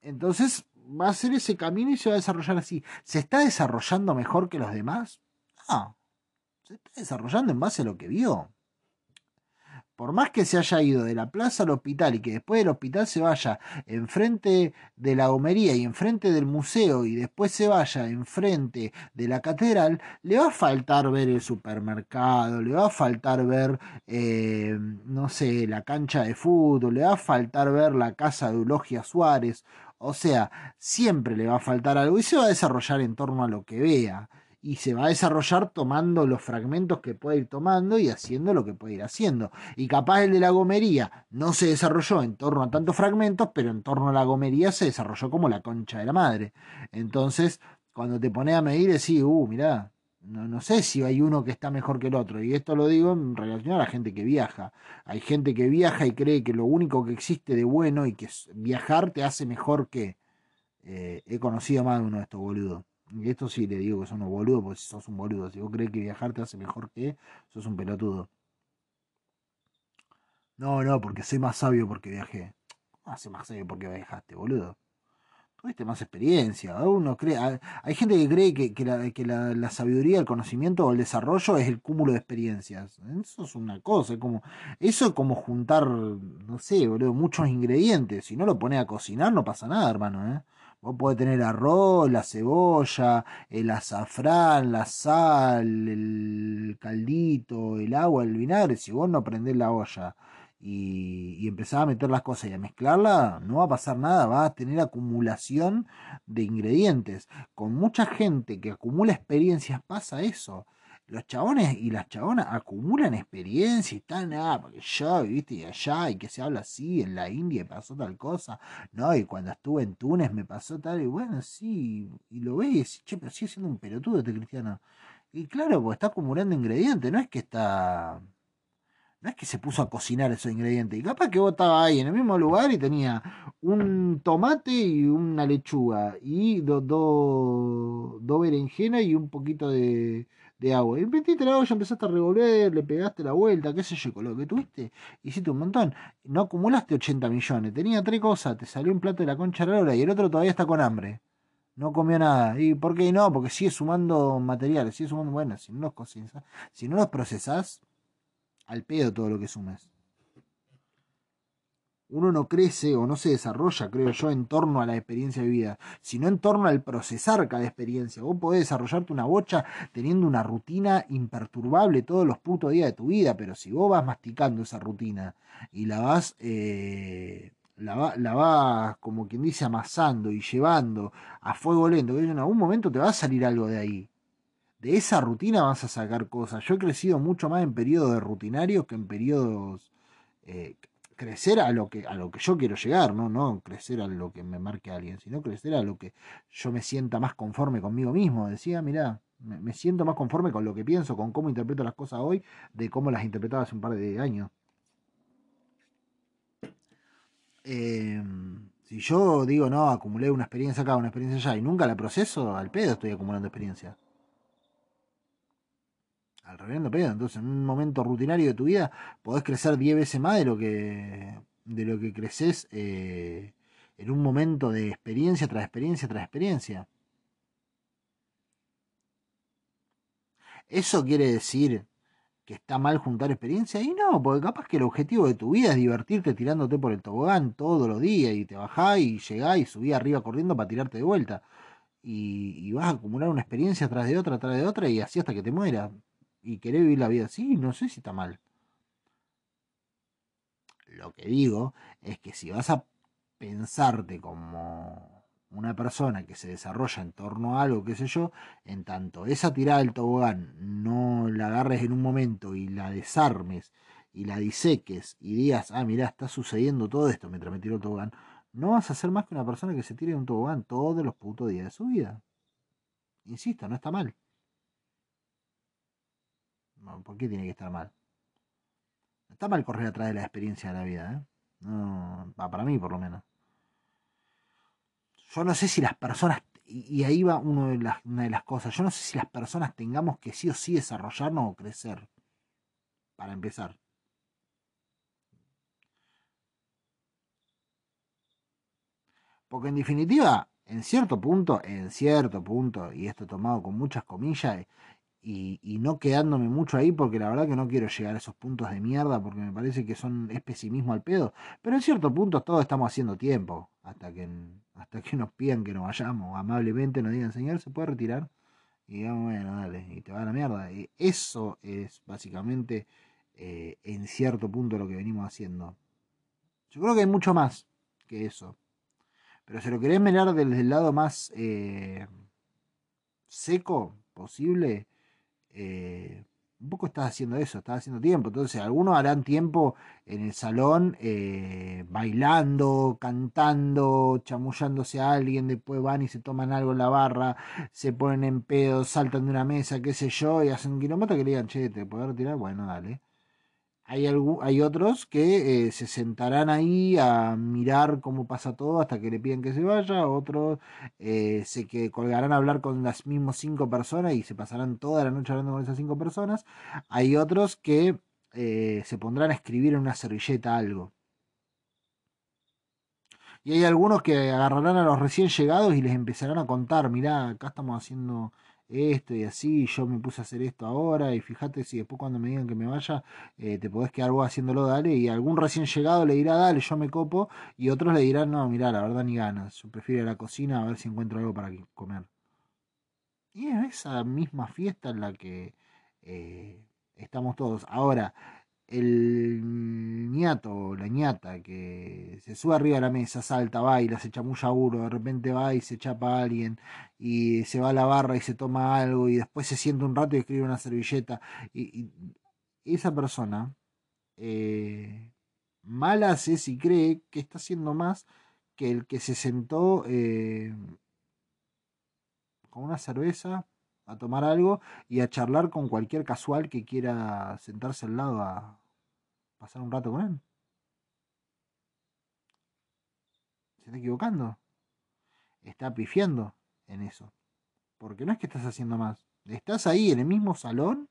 Entonces va a ser ese camino y se va a desarrollar así. ¿Se está desarrollando mejor que los demás? No. Se está desarrollando en base a lo que vio. Por más que se haya ido de la plaza al hospital y que después del hospital se vaya enfrente de la gomería y enfrente del museo y después se vaya enfrente de la catedral, le va a faltar ver el supermercado, le va a faltar ver, eh, no sé, la cancha de fútbol, le va a faltar ver la casa de Eulogia Suárez. O sea, siempre le va a faltar algo y se va a desarrollar en torno a lo que vea y se va a desarrollar tomando los fragmentos que puede ir tomando y haciendo lo que puede ir haciendo. Y capaz el de la gomería no se desarrolló en torno a tantos fragmentos, pero en torno a la gomería se desarrolló como la concha de la madre. Entonces, cuando te pones a medir, decís, uh, mirá, no, no sé si hay uno que está mejor que el otro. Y esto lo digo en relación a la gente que viaja. Hay gente que viaja y cree que lo único que existe de bueno y que viajar te hace mejor que... eh, he conocido más de uno de estos boludos. Esto sí le digo que son unos boludos, porque sos un boludo. Si vos crees que viajar te hace mejor que, sos un pelotudo. No, no, porque soy más sabio porque viajé. ¿Cómo hace más sabio porque viajaste, boludo? Tuviste más experiencia. Uno cree, hay gente que cree que, que la, que la sabiduría, el conocimiento o el desarrollo es el cúmulo de experiencias. Eso es una cosa, es como, eso es como juntar, no sé, boludo, muchos ingredientes. Si no lo pones a cocinar, no pasa nada, hermano, ¿eh? Vos podés tener arroz, la cebolla, el azafrán, la sal, el caldito, el agua, el vinagre. Si vos no prendés la olla y, y empezás a meter las cosas y a mezclarla, no va a pasar nada, va a tener acumulación de ingredientes. Con mucha gente que acumula experiencias pasa eso. Los chabones y las chabonas acumulan experiencia y están, ah, porque yo, viste, y allá, y que se habla así, en la India pasó tal cosa, no, y cuando estuve en Túnez me pasó tal, y bueno, sí, y lo ves y decís, che, pero sigue siendo un pelotudo este cristiano. Y claro, pues está acumulando ingredientes, no es que está no es que se puso a cocinar esos ingredientes. Y capaz que vos estabas ahí en el mismo lugar y tenía un tomate y una lechuga y dos do, do berenjenas y un poquito de, de agua. Y metiste la olla, empezaste a revolver, le pegaste la vuelta, qué sé yo, con lo que tuviste, hiciste un montón. No acumulaste 80 millones, tenía tres cosas, te salió un plato de la concha de la hora y el otro todavía está con hambre. No comió nada. ¿Y por qué no? Porque sigue sumando materiales, sigue sumando, bueno, si no los cocinas, si no los procesás, al pedo todo lo que sumes. Uno no crece o no se desarrolla, creo yo, en torno a la experiencia vivida, sino en torno al procesar cada experiencia. Vos podés desarrollarte una bocha teniendo una rutina imperturbable todos los putos días de tu vida, pero si vos vas masticando esa rutina y la vas, eh, la, va, vas, como quien dice, amasando y llevando a fuego lento, en algún momento te va a salir algo de ahí de esa rutina vas a sacar cosas. Yo he crecido mucho más en periodos de rutinarios que en periodos eh, crecer a lo que a lo que yo quiero llegar, ¿no? No crecer a lo que me marque alguien, sino crecer a lo que yo me sienta más conforme conmigo mismo. Decía, mira, me, siento más conforme con lo que pienso, con cómo interpreto las cosas hoy, de cómo las interpretaba hace un par de años. Eh, si yo digo, no, acumulé una experiencia acá, una experiencia allá, y nunca la proceso, al pedo estoy acumulando experiencia al reverendo pedo. Entonces, en un momento rutinario de tu vida, podés crecer 10 veces más de lo que, de lo que creces eh, en un momento de experiencia tras experiencia tras experiencia. ¿Eso quiere decir que está mal juntar experiencia? Y no, porque capaz que el objetivo de tu vida es divertirte tirándote por el tobogán todos los días y te bajás y llegás y subís arriba corriendo para tirarte de vuelta. Y, y vas a acumular una experiencia tras de otra, tras de otra y así hasta que te mueras y querer vivir la vida así, no sé si está mal. Lo que digo es que si vas a pensarte como una persona que se desarrolla en torno a algo, qué sé yo, en tanto esa tirada del tobogán no la agarres en un momento y la desarmes y la diseques y digas, ah, mirá, está sucediendo todo esto mientras me tiro el tobogán, no vas a ser más que una persona que se tire un tobogán todos los putos días de su vida. Insisto, no está mal. ¿Por qué tiene que estar mal? Está mal correr atrás de la experiencia de la vida, ¿eh? No, para mí por lo menos. Yo no sé si las personas, y ahí va uno de las, una de las cosas, yo no sé si las personas tengamos que sí o sí desarrollarnos o crecer, para empezar. Porque en definitiva, en cierto punto, en cierto punto, y esto tomado con muchas comillas, y, no quedándome mucho ahí porque la verdad que no quiero llegar a esos puntos de mierda porque me parece que son es pesimismo al pedo. Pero en cierto punto todos estamos haciendo tiempo hasta que hasta que nos pidan que nos vayamos amablemente, nos digan señor se puede retirar y digamos bueno dale y te va a la mierda. Eso es básicamente eh, en cierto punto lo que venimos haciendo. Yo creo que hay mucho más que eso. Pero si lo querés mirar desde el lado más eh, seco posible, eh, un poco estás haciendo eso, estás haciendo tiempo. Entonces, algunos harán tiempo en el salón eh, bailando, cantando, chamullándose a alguien, después van y se toman algo en la barra, se ponen en pedo, saltan de una mesa, qué sé yo, y hacen un kilómetro que le digan, che, ¿te puedo retirar? Bueno, dale. Hay, hay otros que eh, se sentarán ahí a mirar cómo pasa todo hasta que le piden que se vaya, otros eh, se que colgarán a hablar con las mismas cinco personas y se pasarán toda la noche hablando con esas cinco personas. Hay otros que eh, se pondrán a escribir en una servilleta algo. Y hay algunos que agarrarán a los recién llegados y les empezarán a contar, mirá, acá estamos haciendo esto y así, yo me puse a hacer esto ahora, y fíjate si después cuando me digan que me vaya, eh, te podés quedar vos haciéndolo, dale, y algún recién llegado le dirá, dale, yo me copo, y otros le dirán, no, mira, la verdad ni ganas, yo prefiero ir a la cocina a ver si encuentro algo para comer. Y es esa misma fiesta en la que eh, estamos todos. Ahora, el ñato la ñata que se sube arriba de la mesa, salta, baila, se chamulla uno, de repente va y se chapa a alguien y se va a la barra y se toma algo y después se sienta un rato y escribe una servilleta. Y, y esa persona eh, mal hace si cree que está haciendo más que el que se sentó eh, con una cerveza a tomar algo y a charlar con cualquier casual que quiera sentarse al lado a pasar un rato con él. Se está equivocando. Está pifiando en eso. Porque no es que estás haciendo más. Estás ahí en el mismo salón,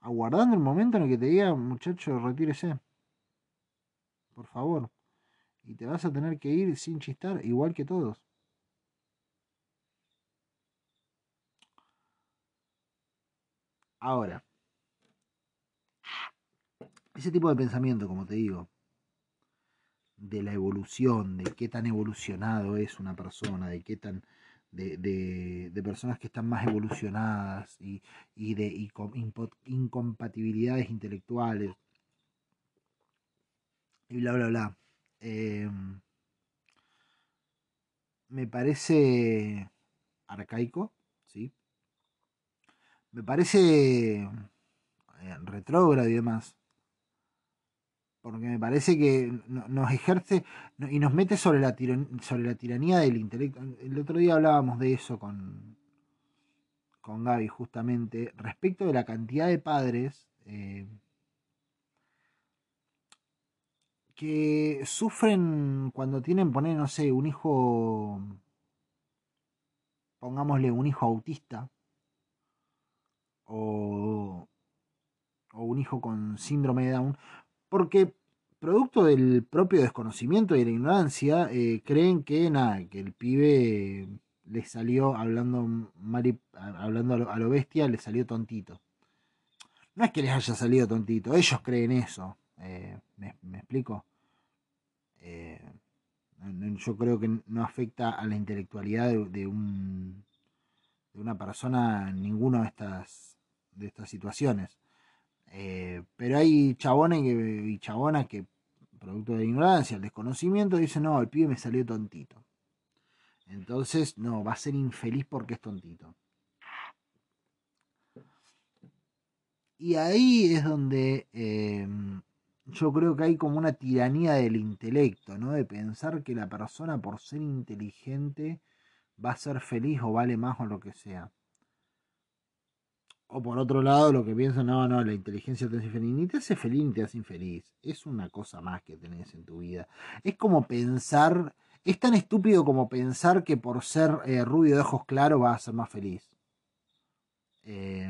aguardando el momento en el que te diga, muchacho, retírese. Por favor. Y te vas a tener que ir sin chistar, igual que todos. Ahora, ese tipo de pensamiento, como te digo, de la evolución, de qué tan evolucionado es una persona, de qué tan. de, personas que están más evolucionadas y, de incompatibilidades intelectuales y bla bla bla. Eh, me parece arcaico. Me parece eh, retrógrado y demás. Porque me parece que no- nos ejerce y nos mete sobre la, sobre la tiranía del intelecto. El otro día hablábamos de eso con, con Gaby, justamente, respecto de la cantidad de padres eh, que sufren cuando tienen, poner, no sé, un hijo, pongámosle un hijo autista, o, o un hijo con síndrome de Down, porque producto del propio desconocimiento y de la ignorancia, eh, creen que nada, que el pibe le salió hablando mal y- hablando a lo, bestia, le salió tontito. No es que les haya salido tontito, ellos creen eso. eh, ¿me, explico? Eh, yo creo que no afecta a la intelectualidad de, un de una persona en ninguna de estas de estas situaciones. Eh, pero hay chabones que- y chabonas que, producto de la ignorancia, el desconocimiento, dicen, no, el pibe me salió tontito. Entonces, no, va a ser infeliz porque es tontito. Y ahí es donde eh, yo creo que hay como una tiranía del intelecto, ¿no? De pensar que la persona por ser inteligente va a ser feliz o vale más o lo que sea. O por otro lado, lo que piensan, no, no, la inteligencia te hace feliz. Ni te hace feliz ni te hace infeliz. Es una cosa más que tenés en tu vida. Es como pensar, es tan estúpido como pensar que por ser eh, rubio de ojos claros vas a ser más feliz. Eh,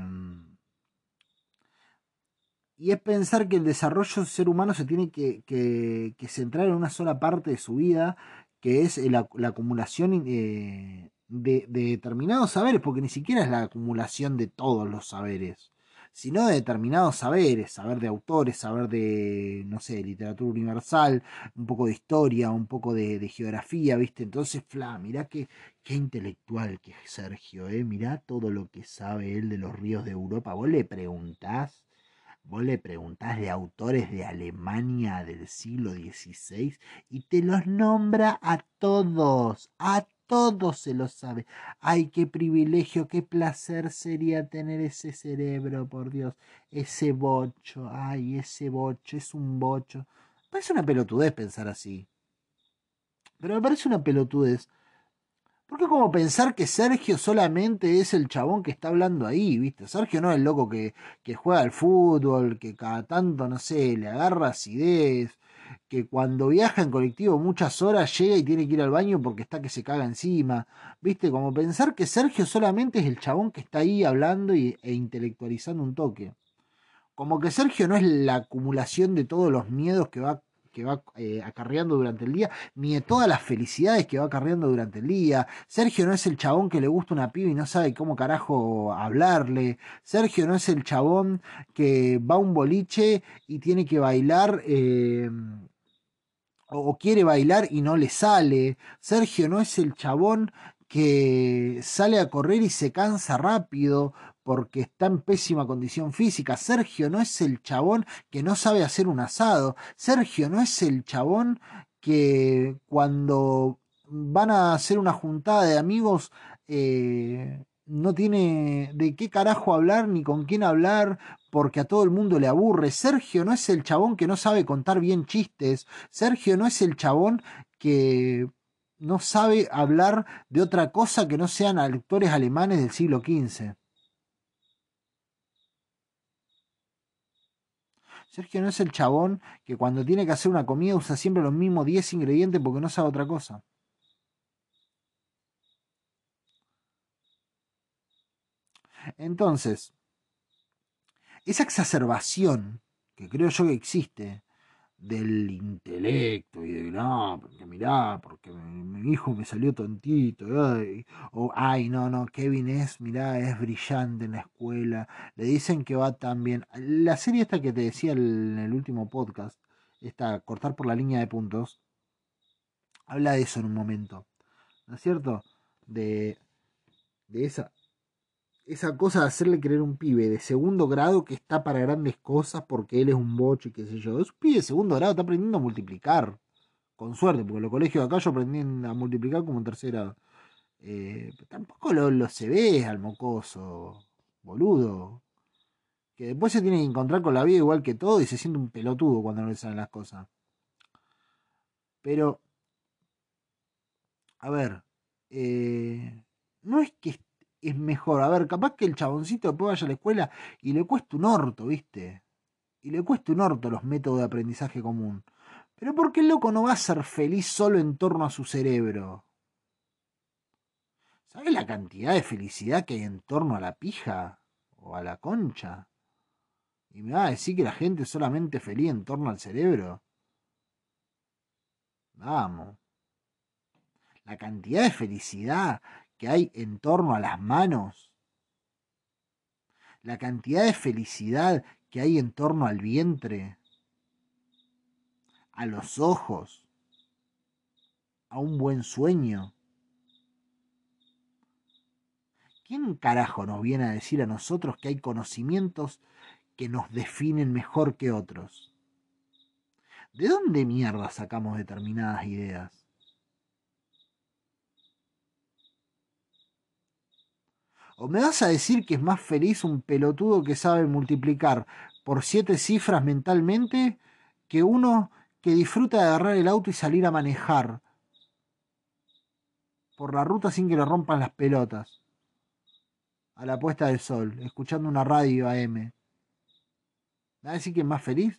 y es pensar que el desarrollo del ser humano se tiene que, que- centrar en una sola parte de su vida, que es la, la acumulación eh, de, de determinados saberes, porque ni siquiera es la acumulación de todos los saberes, sino de determinados saberes, saber de autores, saber de, no sé, literatura universal, un poco de historia, un poco de, de geografía, ¿viste? Entonces, fla, mirá qué, qué intelectual que es Sergio, ¿eh? Mirá todo lo que sabe él de los ríos de Europa. Vos le preguntás Vos le preguntás de autores de Alemania del siglo XVI y te los nombra a todos, a todos se los sabe. Ay, qué privilegio, qué placer sería tener ese cerebro, por Dios, ese bocho, ay, ese bocho, es un bocho. Parece una pelotudez pensar así. Pero me parece una pelotudez. Porque como pensar que Sergio solamente es el chabón que está hablando ahí, ¿viste? Sergio no es el loco que, que juega al fútbol, que cada tanto, no sé, le agarra acidez, que cuando viaja en colectivo muchas horas llega y tiene que ir al baño porque está que se caga encima, ¿viste? Como pensar que Sergio solamente es el chabón que está ahí hablando y, e intelectualizando un toque. Como que Sergio no es la acumulación de todos los miedos que va que va eh, acarreando durante el día, ni de todas las felicidades que va acarreando durante el día. Sergio no es el chabón que le gusta una piba y no sabe cómo carajo hablarle. Sergio no es el chabón que va a un boliche y tiene que bailar eh, o, o quiere bailar y no le sale. Sergio no es el chabón que sale a correr y se cansa rápido porque está en pésima condición física. Sergio no es el chabón que no sabe hacer un asado. Sergio no es el chabón que cuando van a hacer una juntada de amigos eh, no tiene de qué carajo hablar ni con quién hablar porque a todo el mundo le aburre. Sergio no es el chabón que no sabe contar bien chistes. Sergio no es el chabón que no sabe hablar de otra cosa que no sean actores alemanes del siglo XV. Sergio no es el chabón que cuando tiene que hacer una comida usa siempre los mismos 10 ingredientes porque no sabe otra cosa. Entonces, esa exacerbación que creo yo que existe del intelecto y de no, porque mirá, porque mi, hijo me salió tontito, ay", o ay, no, no, Kevin es, mirá, es brillante en la escuela, le dicen que va tan bien. La serie esta que te decía en el último podcast, esta cortar por la línea de puntos, habla de eso en un momento, ¿no es cierto? De, de esa, esa cosa de hacerle creer un pibe de segundo grado que está para grandes cosas porque él es un bocho y qué sé yo. Es un pibe de segundo grado, está aprendiendo a multiplicar. Con suerte, porque los colegios de acá yo aprendí a multiplicar como en tercer grado. Eh, tampoco lo, lo se ve al mocoso, boludo. Que después se tiene que encontrar con la vida igual que todo y se siente un pelotudo cuando no le salen las cosas. Pero, a ver, eh, no es que es mejor. A ver, capaz que el chaboncito después vaya a la escuela y le cuesta un orto, ¿viste? Y le cuesta un orto los métodos de aprendizaje común. Pero ¿por qué el loco no va a ser feliz solo en torno a su cerebro? ¿Sabes la cantidad de felicidad que hay en torno a la pija o a la concha? ¿Y me va a decir que la gente es solamente feliz en torno al cerebro? Vamos. La cantidad de felicidad que hay en torno a las manos, la cantidad de felicidad que hay en torno al vientre, a los ojos, a un buen sueño. ¿Quién carajo nos viene a decir a nosotros que hay conocimientos que nos definen mejor que otros? ¿De dónde mierda sacamos determinadas ideas? ¿O me vas a decir que es más feliz un pelotudo que sabe multiplicar por siete cifras mentalmente que uno que disfruta de agarrar el auto y salir a manejar por la ruta sin que le rompan las pelotas? A la puesta del sol, escuchando una radio AM. ¿Me vas a decir que es más feliz?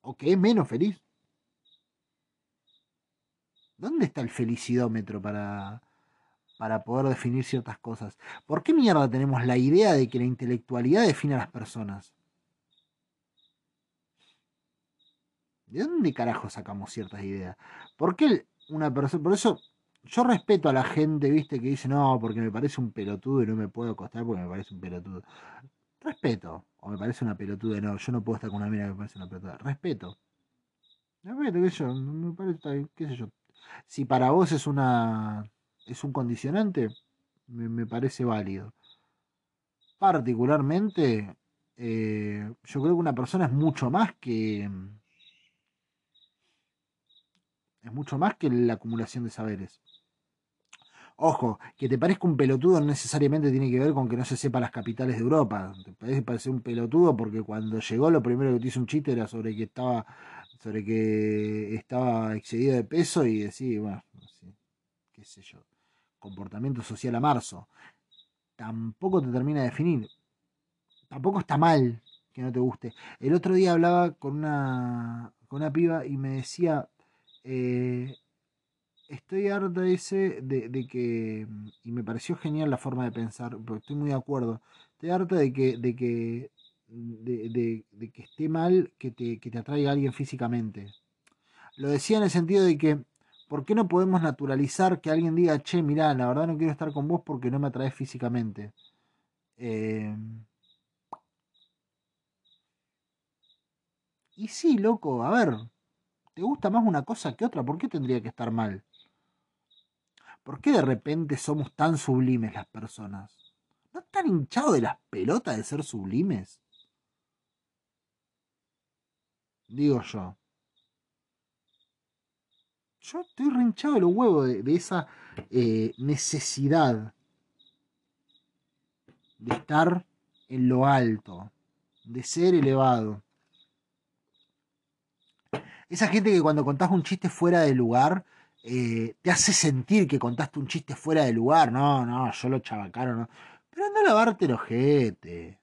¿O que es menos feliz? ¿Dónde está el felicidómetro para, para poder definir ciertas cosas. ¿Por qué mierda tenemos la idea de que la intelectualidad define a las personas? ¿De dónde carajo sacamos ciertas ideas? ¿Por qué una persona... Por eso yo respeto a la gente, viste, que dice, no, porque me parece un pelotudo y no me puedo acostar porque me parece un pelotudo. Respeto. O me parece una pelotuda, no, yo no puedo estar con una mina que me parece una pelotuda. Respeto. Respeto, qué sé yo, me parece, qué sé yo. Si para vos es una es un condicionante, me, me parece válido. Particularmente, eh, yo creo que una persona es mucho más que. Es mucho más que la acumulación de saberes. Ojo, que te parezca un pelotudo no necesariamente tiene que ver con que no se sepa las capitales de Europa. Te parece parecer un pelotudo porque cuando llegó lo primero que te hizo un chiste era sobre que estaba sobre que estaba excedido de peso y decir, bueno, qué sé yo comportamiento social a marzo, tampoco te termina de definir. Tampoco está mal que no te guste. El otro día hablaba con una, con una piba y me decía, eh, estoy harta dice, de, de que, y me pareció genial la forma de pensar, porque estoy muy de acuerdo, estoy harta de que, de que, de, que esté mal que te, que te atraiga alguien físicamente. Lo decía en el sentido de que ¿Por qué no podemos naturalizar que alguien diga, che, mirá, la verdad no quiero estar con vos porque no me atraes físicamente? Eh... Y sí, loco, a ver, ¿te gusta más una cosa que otra? ¿Por qué tendría que estar mal? ¿Por qué de repente somos tan sublimes las personas? No tan hinchado de las pelotas de ser sublimes? Digo yo. Yo estoy rinchado de los huevos de, esa eh, necesidad de estar en lo alto, de ser elevado. Esa gente que cuando contás un chiste fuera de lugar, eh, te hace sentir que contaste un chiste fuera de lugar. No, no, yo lo chavacaron, no. Pero anda a lavarte el ojete.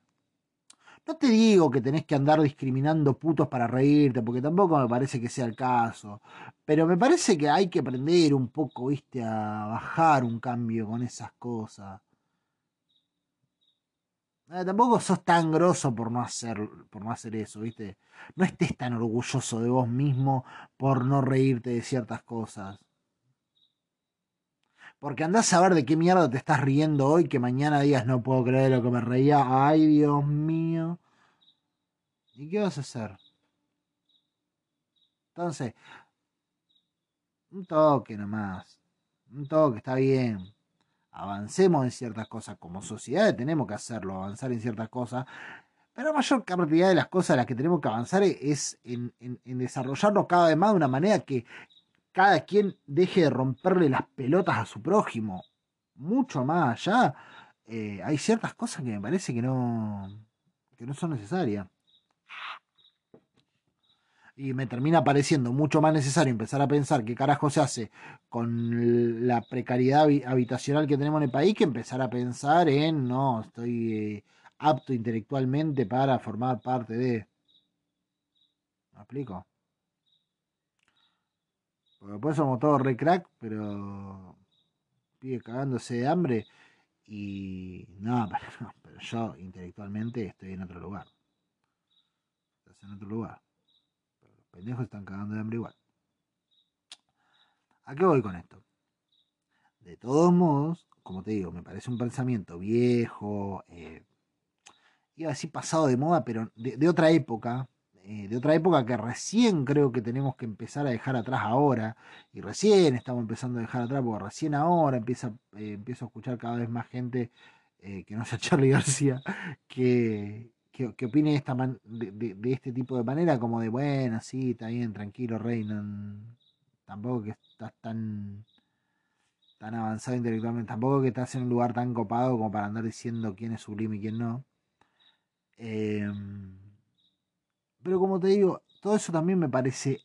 No te digo que tenés que andar discriminando putos para reírte, porque tampoco me parece que sea el caso. Pero me parece que hay que aprender un poco, viste, a bajar un cambio con esas cosas. Eh, tampoco sos tan grosso por no hacer, por no hacer eso, viste. No estés tan orgulloso de vos mismo por no reírte de ciertas cosas. Porque andás a ver de qué mierda te estás riendo hoy que mañana digas no puedo creer lo que me reía. Ay, Dios mío. ¿Y qué vas a hacer? Entonces, un toque nomás. Un toque, está bien. Avancemos en ciertas cosas. Como sociedad tenemos que hacerlo, avanzar en ciertas cosas. Pero la mayor cantidad de las cosas en las que tenemos que avanzar es en, en, en desarrollarnos cada vez más de una manera que cada quien deje de romperle las pelotas a su prójimo. Mucho más allá. eh, hay ciertas cosas que me parece que no, que no son necesarias. Y me termina pareciendo mucho más necesario empezar a pensar qué carajo se hace con la precariedad habi- habitacional que tenemos en el país que empezar a pensar en, no, estoy eh, apto intelectualmente para formar parte de... ¿Me explico? Porque después somos todos re crack, pero pibe cagándose de hambre y no, pero, yo intelectualmente estoy en otro lugar. Estás en otro lugar. Pero los pendejos están cagando de hambre igual. ¿A qué voy con esto? De todos modos, como te digo, me parece un pensamiento viejo, eh, iba a decir pasado de moda, pero de otra época, eh, de otra época que recién creo que tenemos que empezar a dejar atrás ahora, y recién estamos empezando a dejar atrás, porque recién ahora empieza, eh, empiezo a escuchar cada vez más gente eh, que no sea Charlie García, que, que, opine de, esta man- de, de- este tipo de manera, como de, bueno, sí, está bien, tranquilo, Rey, no- tampoco que estás tan tan avanzado intelectualmente, tampoco que estás en un lugar tan copado como para andar diciendo quién es sublime y quién no. Eh, pero como te digo, todo eso también me parece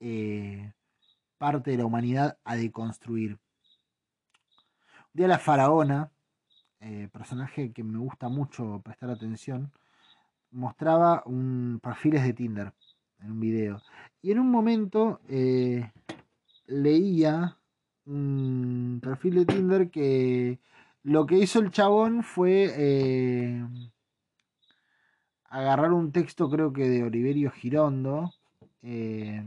eh, parte de la humanidad a deconstruir. Un día la faraona, eh, personaje que me gusta mucho prestar atención, mostraba un perfiles de Tinder en un video. Y en un momento eh, leía un perfil de Tinder que lo que hizo el chabón fue agarrar un texto creo que de Oliverio Girondo, eh,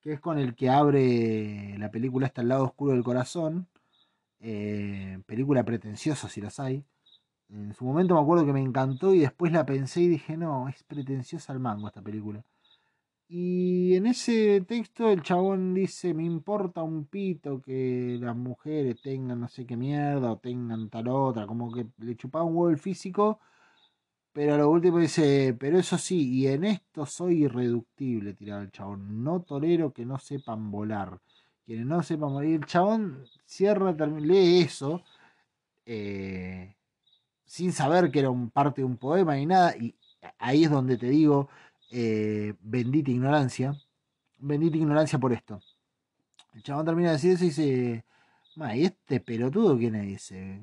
que es con el que abre la película hasta el lado oscuro del corazón, eh, película pretenciosa si las hay. En su momento me acuerdo que me encantó y después la pensé y dije, no, es pretenciosa al mango esta película. Y en ese texto el chabón dice, me importa un pito que las mujeres tengan no sé qué mierda o tengan tal otra, como que le chupaba un huevo el físico, pero a lo último dice, pero eso sí, y en esto soy irreductible, tiraba el chabón, no tolero que no sepan volar, quienes no sepan morir, el chabón cierra, lee eso, eh, sin saber que era un parte de un poema ni nada, y ahí es donde te digo, eh, bendita ignorancia, bendita ignorancia por esto. El chabón termina de decir eso y dice, "Ma, ¿y este pelotudo quién es? Dice,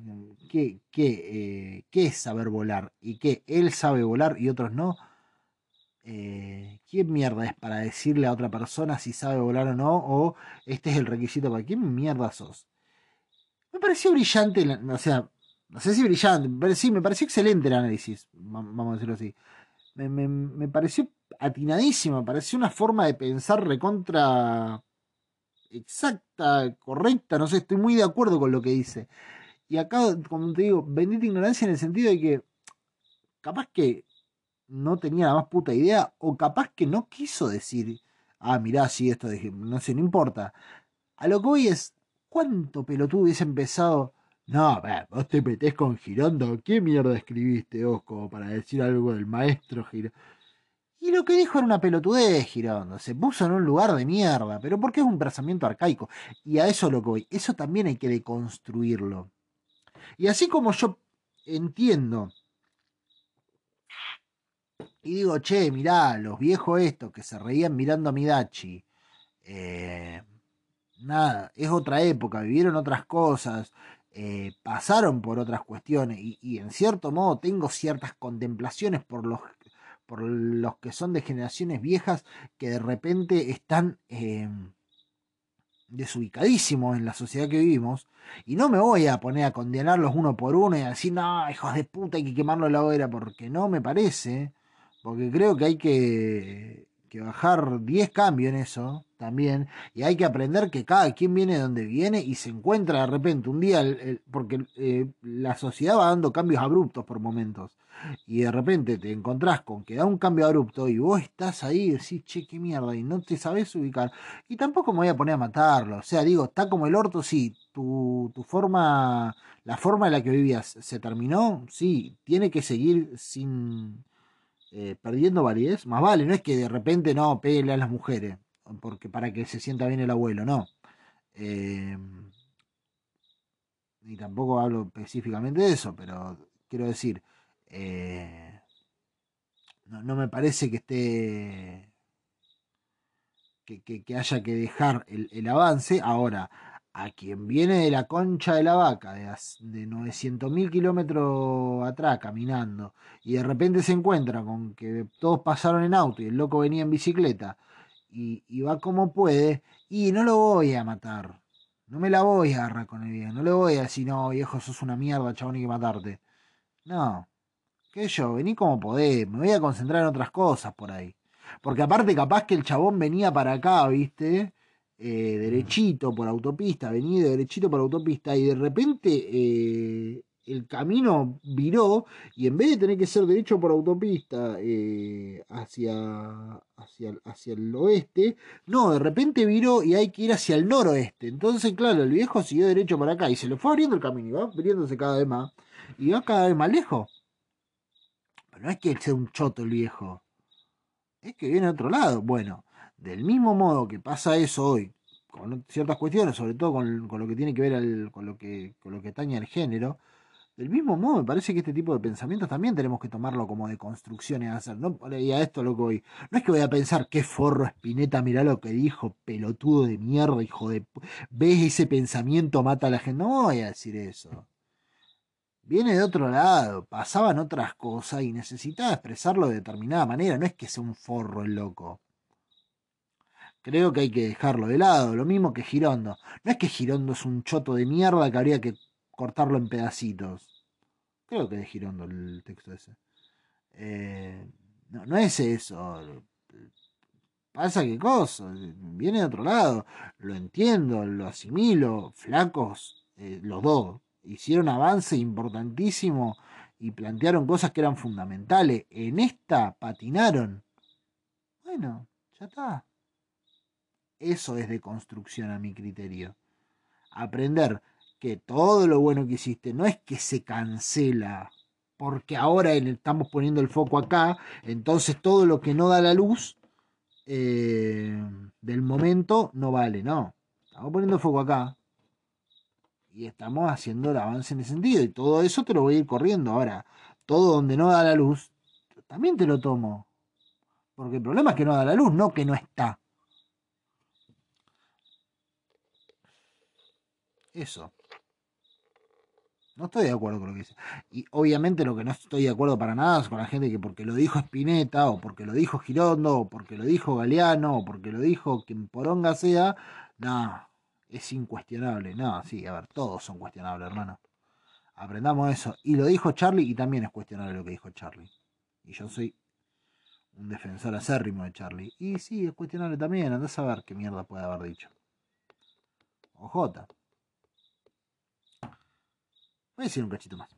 ¿qué, qué, eh, qué es saber volar? ¿Y qué? ¿Él sabe volar y otros no? Eh, ¿Quién mierda es para decirle a otra persona si sabe volar o no? ¿O este es el requisito para quién mierda sos? Me pareció brillante, la- o sea, no sé si brillante, pero sí, me pareció excelente el análisis, va- vamos a decirlo así. Me, me- me pareció atinadísimo, me pareció una forma de pensar recontra exacta, correcta, no sé, estoy muy de acuerdo con lo que dice. Y acá, como te digo, bendita ignorancia en el sentido de que capaz que no tenía la más puta idea, o capaz que no quiso decir, ah, mirá, sí, esto dije, no sé, no importa. A lo que voy es, ¿cuánto pelotudo hubiese empezado? No, vos te metés con Girondo. ¿Qué mierda escribiste vos como para decir algo del maestro Girondo? Y lo que dijo era una pelotudez, Girondo. Se puso en un lugar de mierda, pero porque es un pensamiento arcaico. Y a eso lo que voy. Eso también hay que deconstruirlo. Y así como yo entiendo y digo, che, mirá, los viejos estos que se reían mirando a Midachi, eh, nada, es otra época, vivieron otras cosas, eh, pasaron por otras cuestiones y, y en cierto modo tengo ciertas contemplaciones por los por los que son de generaciones viejas que de repente están eh, desubicadísimos en la sociedad que vivimos. Y no me voy a poner a condenarlos uno por uno y a decir, no, hijos de puta, hay que quemarlo a la hoguera, porque no me parece. Porque creo que hay que, que bajar 10 cambios en eso también. Y hay que aprender que cada quien viene de donde viene y se encuentra de repente un día, porque eh, la sociedad va dando cambios abruptos por momentos. Y de repente te encontrás con que da un cambio abrupto y vos estás ahí y decís, che, qué mierda, y no te sabés ubicar. Y tampoco me voy a poner a matarlo. O sea, digo, está como el orto, sí. Tu, tu forma, la forma en la que vivías se terminó, sí. Tiene que seguir sin eh, perdiendo validez. Más vale, no es que de repente no pegue a las mujeres, porque para que se sienta bien el abuelo, no. Eh, y tampoco hablo específicamente de eso, pero quiero decir, eh, no, no me parece que esté que, que- que haya que dejar el, el avance. Ahora, a quien viene de la concha de la vaca, de, de 900.000 kilómetros atrás caminando, y de repente se encuentra con que todos pasaron en auto y el loco venía en bicicleta, y, y va como puede, y no lo voy a matar. No me la voy a agarrar con el viejo. No le voy a decir, no, viejo, sos una mierda, chabón, hay que matarte. No. Que yo, vení como podés, me voy a concentrar en otras cosas por ahí. Porque aparte capaz que el chabón venía para acá, ¿viste? Eh, derechito por autopista, venía derechito por autopista y de repente eh, el camino viró y en vez de tener que ser derecho por autopista eh, hacia, hacia, hacia el oeste, no, de repente viró y hay que ir hacia el noroeste. Entonces, claro, el viejo siguió derecho para acá y se le fue abriendo el camino y va abriéndose cada vez más y va cada vez más lejos. Pero no es que sea un choto el viejo. Es que viene de otro lado. Bueno, del mismo modo que pasa eso hoy, con ciertas cuestiones, sobre todo con, con lo que tiene que ver con lo que, con lo que género, del mismo modo me parece que este tipo de pensamientos también tenemos que tomarlo como de construcciones a hacer. ¿no? Y a esto lo que voy. No es que voy a pensar qué forro Spinetta, mirá lo que dijo, pelotudo de mierda, hijo de. ¿Ves ese pensamiento mata a la gente? No voy a decir eso viene de otro lado, pasaban otras cosas y necesitaba expresarlo de determinada manera, no es que sea un forro el loco. Creo que hay que dejarlo de lado, lo mismo que Girondo. No es que Girondo es un choto de mierda que habría que cortarlo en pedacitos. Creo que es Girondo el texto ese. Eh, no, no es eso. Pasa que cosa, viene de otro lado. Lo entiendo, lo asimilo. Flacos, eh, los dos, hicieron avance importantísimo y plantearon cosas que eran fundamentales. En esta patinaron. Bueno, ya está. Eso es de construcción a mi criterio. Aprender que todo lo bueno que hiciste no es que se cancela, porque ahora estamos poniendo el foco acá, entonces todo lo que no da la luz eh, del momento no vale, no. Estamos poniendo el foco acá y estamos haciendo el avance en ese sentido y todo eso te lo voy a ir corriendo. Ahora, todo donde no da la luz, también te lo tomo. Porque el problema es que no da la luz, no que no está. Eso. No estoy de acuerdo con lo que dice. Y obviamente lo que no estoy de acuerdo para nada es con la gente que porque lo dijo Spinetta, o porque lo dijo Girondo, o porque lo dijo Galeano, o porque lo dijo quien poronga sea, no, es incuestionable. No, sí, a ver, todos son cuestionables, hermano. Aprendamos eso. Y lo dijo Charlie y también es cuestionable lo que dijo Charlie. Y yo soy un defensor acérrimo de Charlie. Y sí, es cuestionable también. Andás a ver qué mierda puede haber dicho. OJ. Voy a decir un cachito más.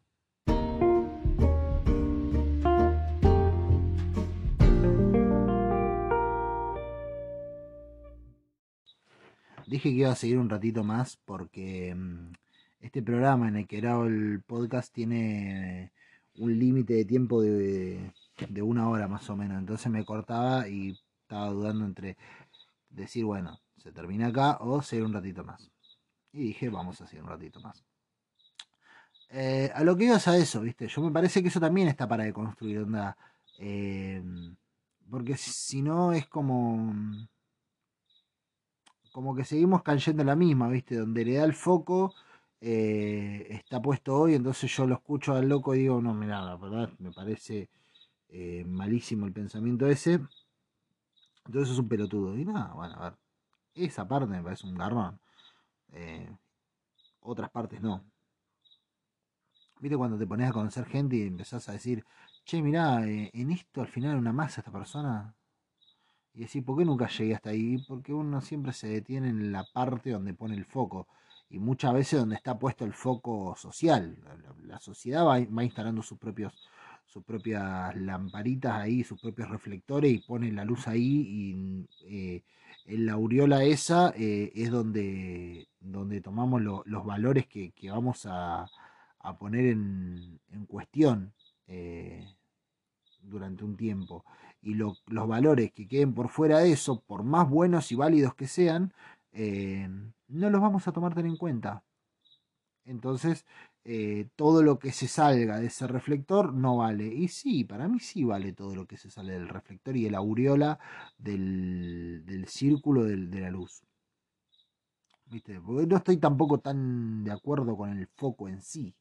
Dije que iba a seguir un ratito más porque mm, este programa en el que grabo el podcast tiene un límite de tiempo de, de una hora más o menos. Entonces me cortaba y estaba dudando entre decir, bueno, se termina acá o seguir un ratito más. Y dije, vamos a seguir un ratito más. Eh, a lo que ibas a eso, ¿viste? Yo me parece que eso también está para deconstruir, onda. eh, porque si, no es como. Como que seguimos cayendo en la misma, ¿viste? Donde le da el foco, eh, está puesto hoy, entonces yo lo escucho al loco y digo, no, mira, la verdad me parece eh, malísimo el pensamiento ese. Entonces es un pelotudo. Y nada, bueno, a ver. Esa parte me parece un garrón. Otras partes no. ¿Viste cuando te pones a conocer gente y empezás a decir, che, mirá, eh, en esto al final una masa esta persona? Y decir, ¿por qué nunca llegué hasta ahí? Porque uno siempre se detiene en la parte donde pone el foco. Y muchas veces donde está puesto el foco social. La, sociedad va, instalando sus propios sus propias lamparitas ahí, sus propios reflectores y pone la luz ahí y eh, en la aureola esa eh, es donde, donde tomamos lo- los valores que vamos a, a poner en, cuestión eh, durante un tiempo. Y lo- los valores que queden por fuera de eso, por más buenos y válidos que sean, eh, no los vamos a tomar tan en cuenta. Entonces, eh, todo lo que se salga de ese reflector no vale. Y sí, para mí sí vale todo lo que se sale del reflector y de la aureola del, círculo de la luz. ¿Viste? Porque no estoy tampoco tan de acuerdo con el foco en sí.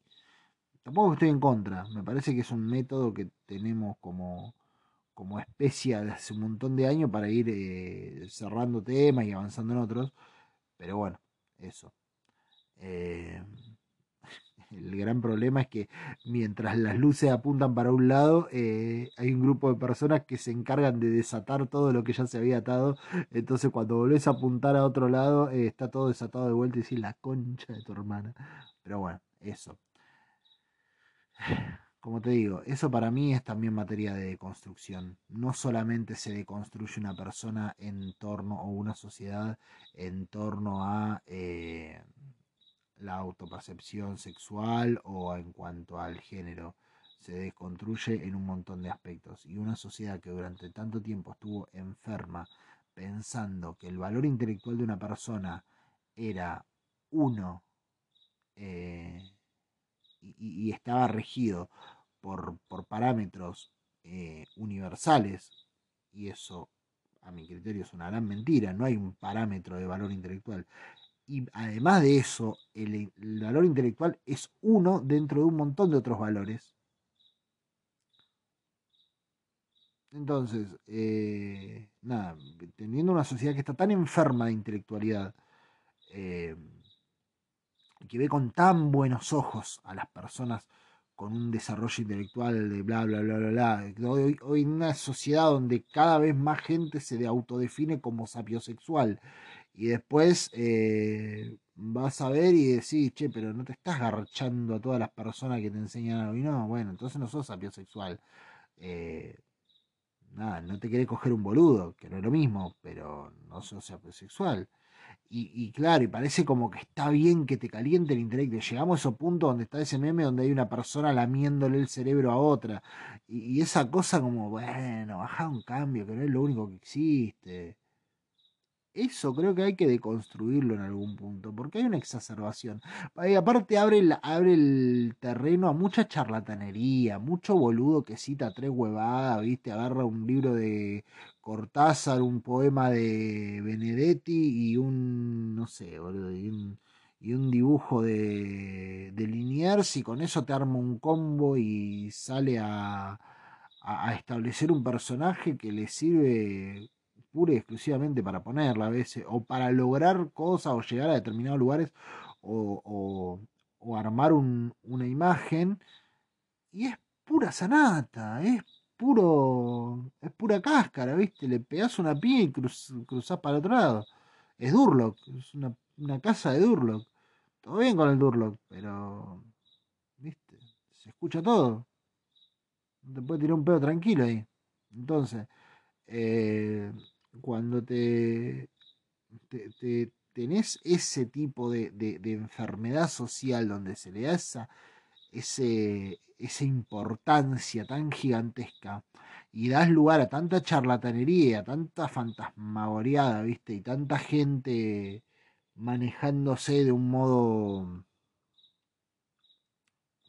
Tampoco estoy en contra. Me parece que es un método que tenemos como, como especie de hace un montón de años para ir eh, cerrando temas y avanzando en otros. Pero bueno, eso. Eh, el gran problema es que mientras las luces apuntan para un lado, eh, hay un grupo de personas que se encargan de desatar todo lo que ya se había atado. Entonces cuando volvés a apuntar a otro lado, eh, está todo desatado de vuelta y decís la concha de tu hermana. Pero bueno, eso. Como te digo, eso para mí es también materia de construcción. No solamente se deconstruye una persona en torno, o una sociedad en torno a eh, la autopercepción sexual o en cuanto al género. Se desconstruye en un montón de aspectos. Y una sociedad que durante tanto tiempo estuvo enferma pensando que el valor intelectual de una persona era uno eh, y, estaba regido por, por parámetros eh, universales, y eso a mi criterio es una gran mentira, no hay un parámetro de valor intelectual. Y además de eso, el, el valor intelectual es uno dentro de un montón de otros valores. Entonces, eh, nada, teniendo una sociedad que está tan enferma de intelectualidad, eh, que ve con tan buenos ojos a las personas con un desarrollo intelectual de bla, bla, bla, bla, bla. Hoy, en una sociedad donde cada vez más gente se de- autodefine como sapiosexual. Y después eh, vas a ver y decís, che, pero no te estás garchando a todas las personas que te enseñan algo. Y no, bueno, entonces no sos sapiosexual. Eh, nada, no te querés coger un boludo, que no es lo mismo, pero no sos sapiosexual. Y, y claro, y parece como que está bien que te caliente el intelecto. Llegamos a ese punto donde está ese meme donde hay una persona lamiéndole el cerebro a otra. Y, y esa cosa como, bueno, baja un cambio, que no es lo único que existe. Eso creo que hay que deconstruirlo en algún punto, porque hay una exacerbación. Y aparte abre el, abre el terreno a mucha charlatanería, mucho boludo que cita tres huevadas, ¿viste? Agarra un libro de Cortázar, un poema de Benedetti y un, no sé, boludo, y un, dibujo de, de Liniers y con eso te arma un combo y sale a, a establecer un personaje que le sirve pura y exclusivamente para ponerla a veces, o para lograr cosas o llegar a determinados lugares o, o- armar un- una imagen y es pura sanata, es puro, es pura cáscara, ¿viste? Le pegás una piña y cruz- cruzás para el otro lado. Es Durlock, es una, una casa de Durlock. Todo bien con el Durlock, pero, ¿viste? Se escucha todo. No te puede tirar un pedo tranquilo ahí. Entonces, eh, cuando te, te, te- tenés ese tipo de, de- enfermedad social donde se le da esa, ese, esa importancia tan gigantesca y das lugar a tanta charlatanería, a tanta fantasmagoreada, ¿viste? Y tanta gente manejándose de un modo,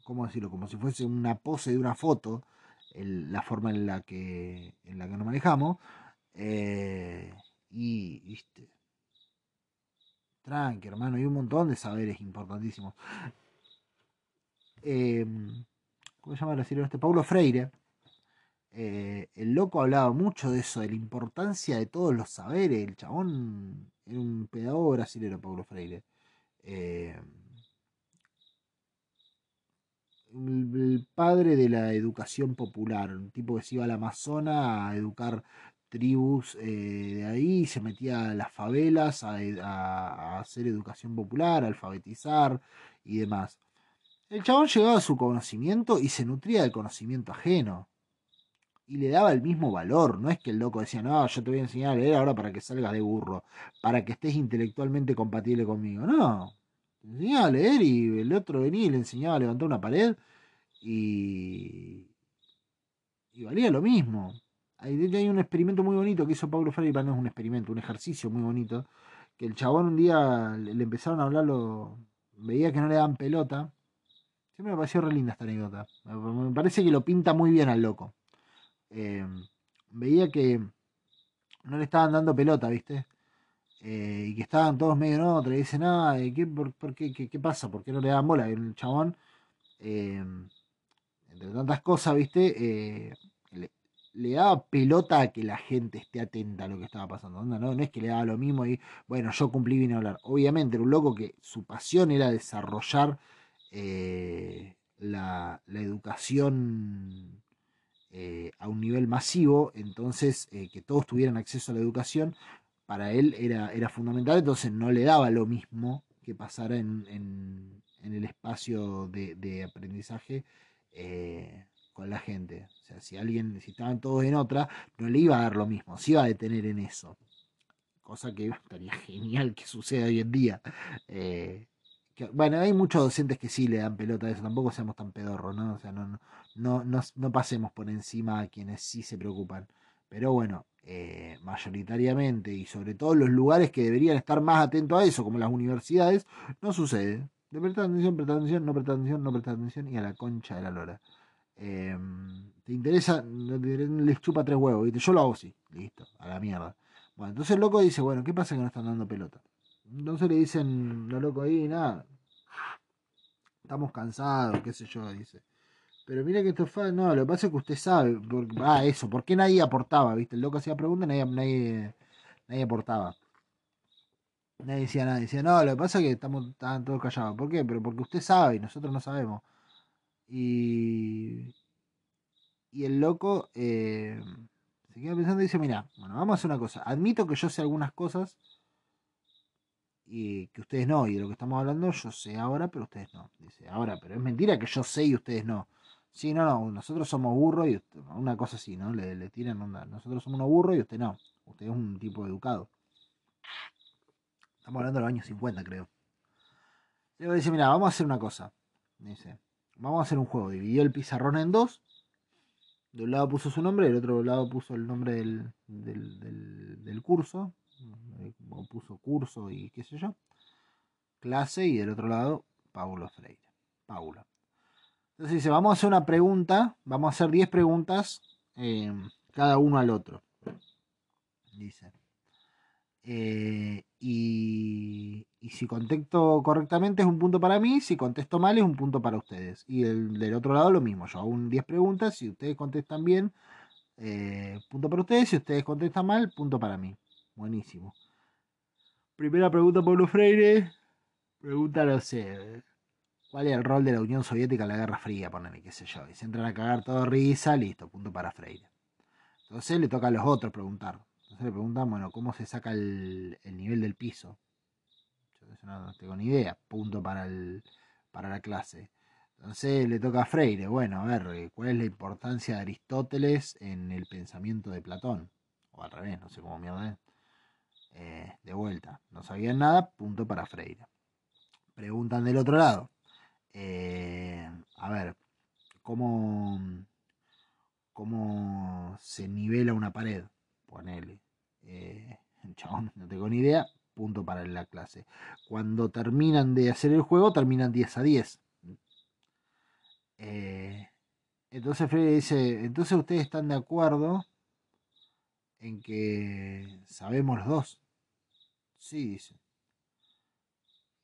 ¿cómo decirlo? Como si fuese una pose de una foto, la forma en la que, en la que nos manejamos. Eh, y, ¿viste? Tranqui, hermano, hay un montón de saberes importantísimos. Eh, ¿Cómo se llama el brasileño este? Paulo Freire. eh, el loco hablaba mucho de eso, de la importancia de todos los saberes. El chabón era un pedagogo brasilero, Paulo Freire. Eh, el, el padre de la educación popular, un tipo que se iba al Amazonas a educar tribus eh, de ahí, se metía a las favelas a, a- a hacer educación popular, a alfabetizar y demás. El chabón llegaba a su conocimiento y se nutría del conocimiento ajeno. Y le daba el mismo valor. No es que el loco decía, no, yo te voy a enseñar a leer ahora para que salgas de burro, para que estés intelectualmente compatible conmigo. No. Te enseñaba a leer y el otro venía y le enseñaba a levantar una pared y, y valía lo mismo. De hecho, hay un experimento muy bonito que hizo Pablo Freire, no es un experimento, un ejercicio muy bonito, que el chabón un día le, empezaron a hablarlo, veía que no le daban pelota. Siempre me pareció re linda esta anécdota. Me, parece que lo pinta muy bien al loco. Eh, veía que no le estaban dando pelota, ¿viste? Eh, y que estaban todos medio en otra, y dicen, ah, ¿qué, por, qué, qué, pasa? ¿Por qué no le dan bola? Y el chabón, eh, entre tantas cosas, ¿viste? Le, daba pelota a que la gente esté atenta a lo que estaba pasando. No, no es que le daba lo mismo y, bueno, yo cumplí vine a hablar. Obviamente era un loco que su pasión era desarrollar eh, la, educación eh, a un nivel masivo, entonces eh, que todos tuvieran acceso a la educación, para él era, era fundamental, entonces no le daba lo mismo que pasara en, el espacio de, aprendizaje con la gente. O sea, si alguien, si estaban todos en otra, no le iba a dar lo mismo, se iba a detener en eso. Cosa que estaría genial que suceda hoy en día. Eh, que- bueno, hay muchos docentes que sí le dan pelota a eso, tampoco seamos tan pedorros, ¿no? O sea, no, no, no, no, pasemos por encima a quienes sí se preocupan. Pero bueno, eh, mayoritariamente y sobre todo en los lugares que deberían estar más atentos a eso, como las universidades, no sucede. De prestar atención, prestar atención, no prestar atención, no prestar atención y a la concha de la lora. Eh, ¿Te interesa? No Les chupa tres huevos, ¿viste? Yo lo hago así, listo, a la mierda. Bueno, entonces el loco dice, bueno, ¿qué pasa que no están dando pelota? Entonces le dicen, los locos ahí, nada, estamos cansados, qué sé yo, dice. Pero mira que esto fue, no, lo que pasa es que usted sabe, ah, eso, ¿por qué nadie aportaba? ¿Viste? El loco hacía preguntas nadie, nadie, nadie aportaba. Nadie decía nada, decía, no, lo que pasa es que estamos estaban todos callados. ¿Por qué? Pero porque usted sabe y nosotros no sabemos. Y, y el loco eh, se queda pensando y dice, mira, bueno, vamos a hacer una cosa. Admito que yo sé algunas cosas y que ustedes no, y de lo que estamos hablando yo sé ahora, pero ustedes no. Dice, ahora, pero es mentira que yo sé y ustedes no. Sí, no, no, nosotros somos burros y usted- una cosa así, ¿no? Le, le tiran onda. Nosotros somos unos burros y usted no. Usted es un tipo educado. Estamos hablando de los años 50, creo. Luego dice, mira, vamos a hacer una cosa. Dice, vamos a hacer un juego. Dividió el pizarrón en dos. De un lado puso su nombre, del otro lado puso el nombre del, del, curso. eh, puso curso y qué sé yo. Clase y del otro lado, Paulo Freire. Paulo. Entonces dice, vamos a hacer una pregunta. Vamos a hacer 10 preguntas. eh, cada uno al otro. Dice. Eh, y, si contesto correctamente es un punto para mí, si contesto mal es un punto para ustedes. Y el, del otro lado lo mismo, yo hago un 10 preguntas, si ustedes contestan bien, eh, punto para ustedes, si ustedes contestan mal, punto para mí. Buenísimo. Primera pregunta, Pablo Freire. Pregunta, no sé, ¿cuál es el rol de la Unión Soviética en la Guerra Fría? Ponele, qué sé yo. Y se entran a cagar todo risa, listo, punto para Freire. Entonces le toca a los otros preguntar. Entonces le preguntan, bueno, ¿cómo se saca el, el nivel del piso? Yo no tengo ni idea. Punto para, el, para la clase. Entonces le toca a Freire. Bueno, a ver, eh, ¿cuál es la importancia de Aristóteles en el pensamiento de Platón? O al revés, no sé cómo mierda es. Eh, de vuelta, no sabían nada, punto para Freire. Preguntan del otro lado. eh, a ver, ¿cómo, ¿cómo se nivela una pared? Ponele. Eh, chabón, no tengo ni idea, punto para la clase. Cuando terminan de hacer el juego, terminan 10 a 10. Eh, entonces Freire dice, entonces ustedes están de acuerdo en que sabemos los dos. Sí, dice.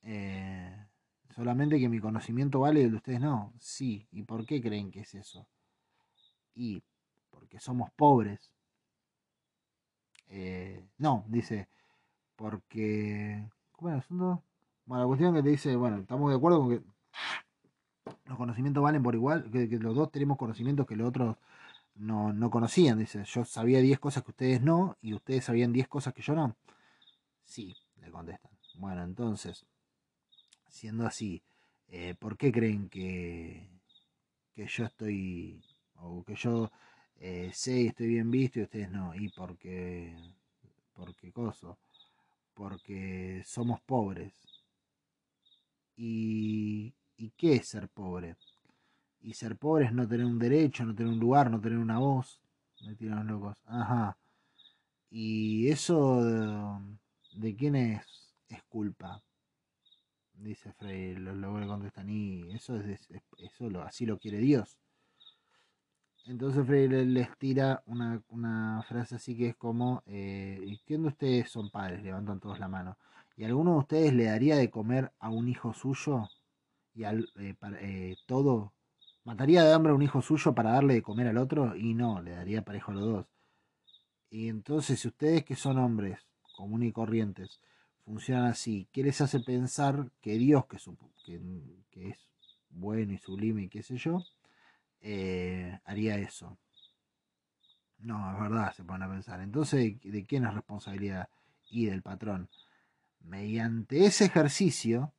Eh, solamente que mi conocimiento vale y el de ustedes no. Sí. ¿Y por qué creen que es eso? Y porque somos pobres. Eh, no, dice, porque... ¿Cómo asunto? Bueno, la cuestión que te dice, bueno, estamos de acuerdo con que los conocimientos valen por igual, que, que los dos tenemos conocimientos que los otros no, no conocían. Dice, yo sabía 10 cosas que ustedes no y ustedes sabían 10 cosas que yo no. Sí, le contestan. Bueno, entonces, siendo así, eh, ¿por qué creen que, que yo estoy, o que yo eh, sé y estoy bien visto y ustedes no? Y porque, porque coso, porque somos pobres. ¿Y, ¿Y qué es ser pobre? Y ser pobre es no tener un derecho, no tener un lugar, no tener una voz. Me tiran los locos. Ajá. Y eso de, quién es, es culpa. Dice Frey, los locos le contestan, y eso es, es- eso así lo quiere Dios. Entonces Freire les tira una, una frase así que es como, eh, ¿y ¿quién de ustedes son padres? Levantan todos la mano. ¿Y alguno de ustedes le daría de comer a un hijo suyo? Y al, eh, eh, todo, ¿mataría de hambre a un hijo suyo para darle de comer al otro? Y no, le daría parejo a los dos. Y entonces, si ustedes que son hombres comunes y corrientes funcionan así, ¿qué les hace pensar que Dios, que, supo- que, que es bueno y sublime y qué sé yo, eh, haría eso? No, es verdad, se ponen a pensar. Entonces, ¿de quién es responsabilidad? Y del patrón. Mediante ese ejercicio,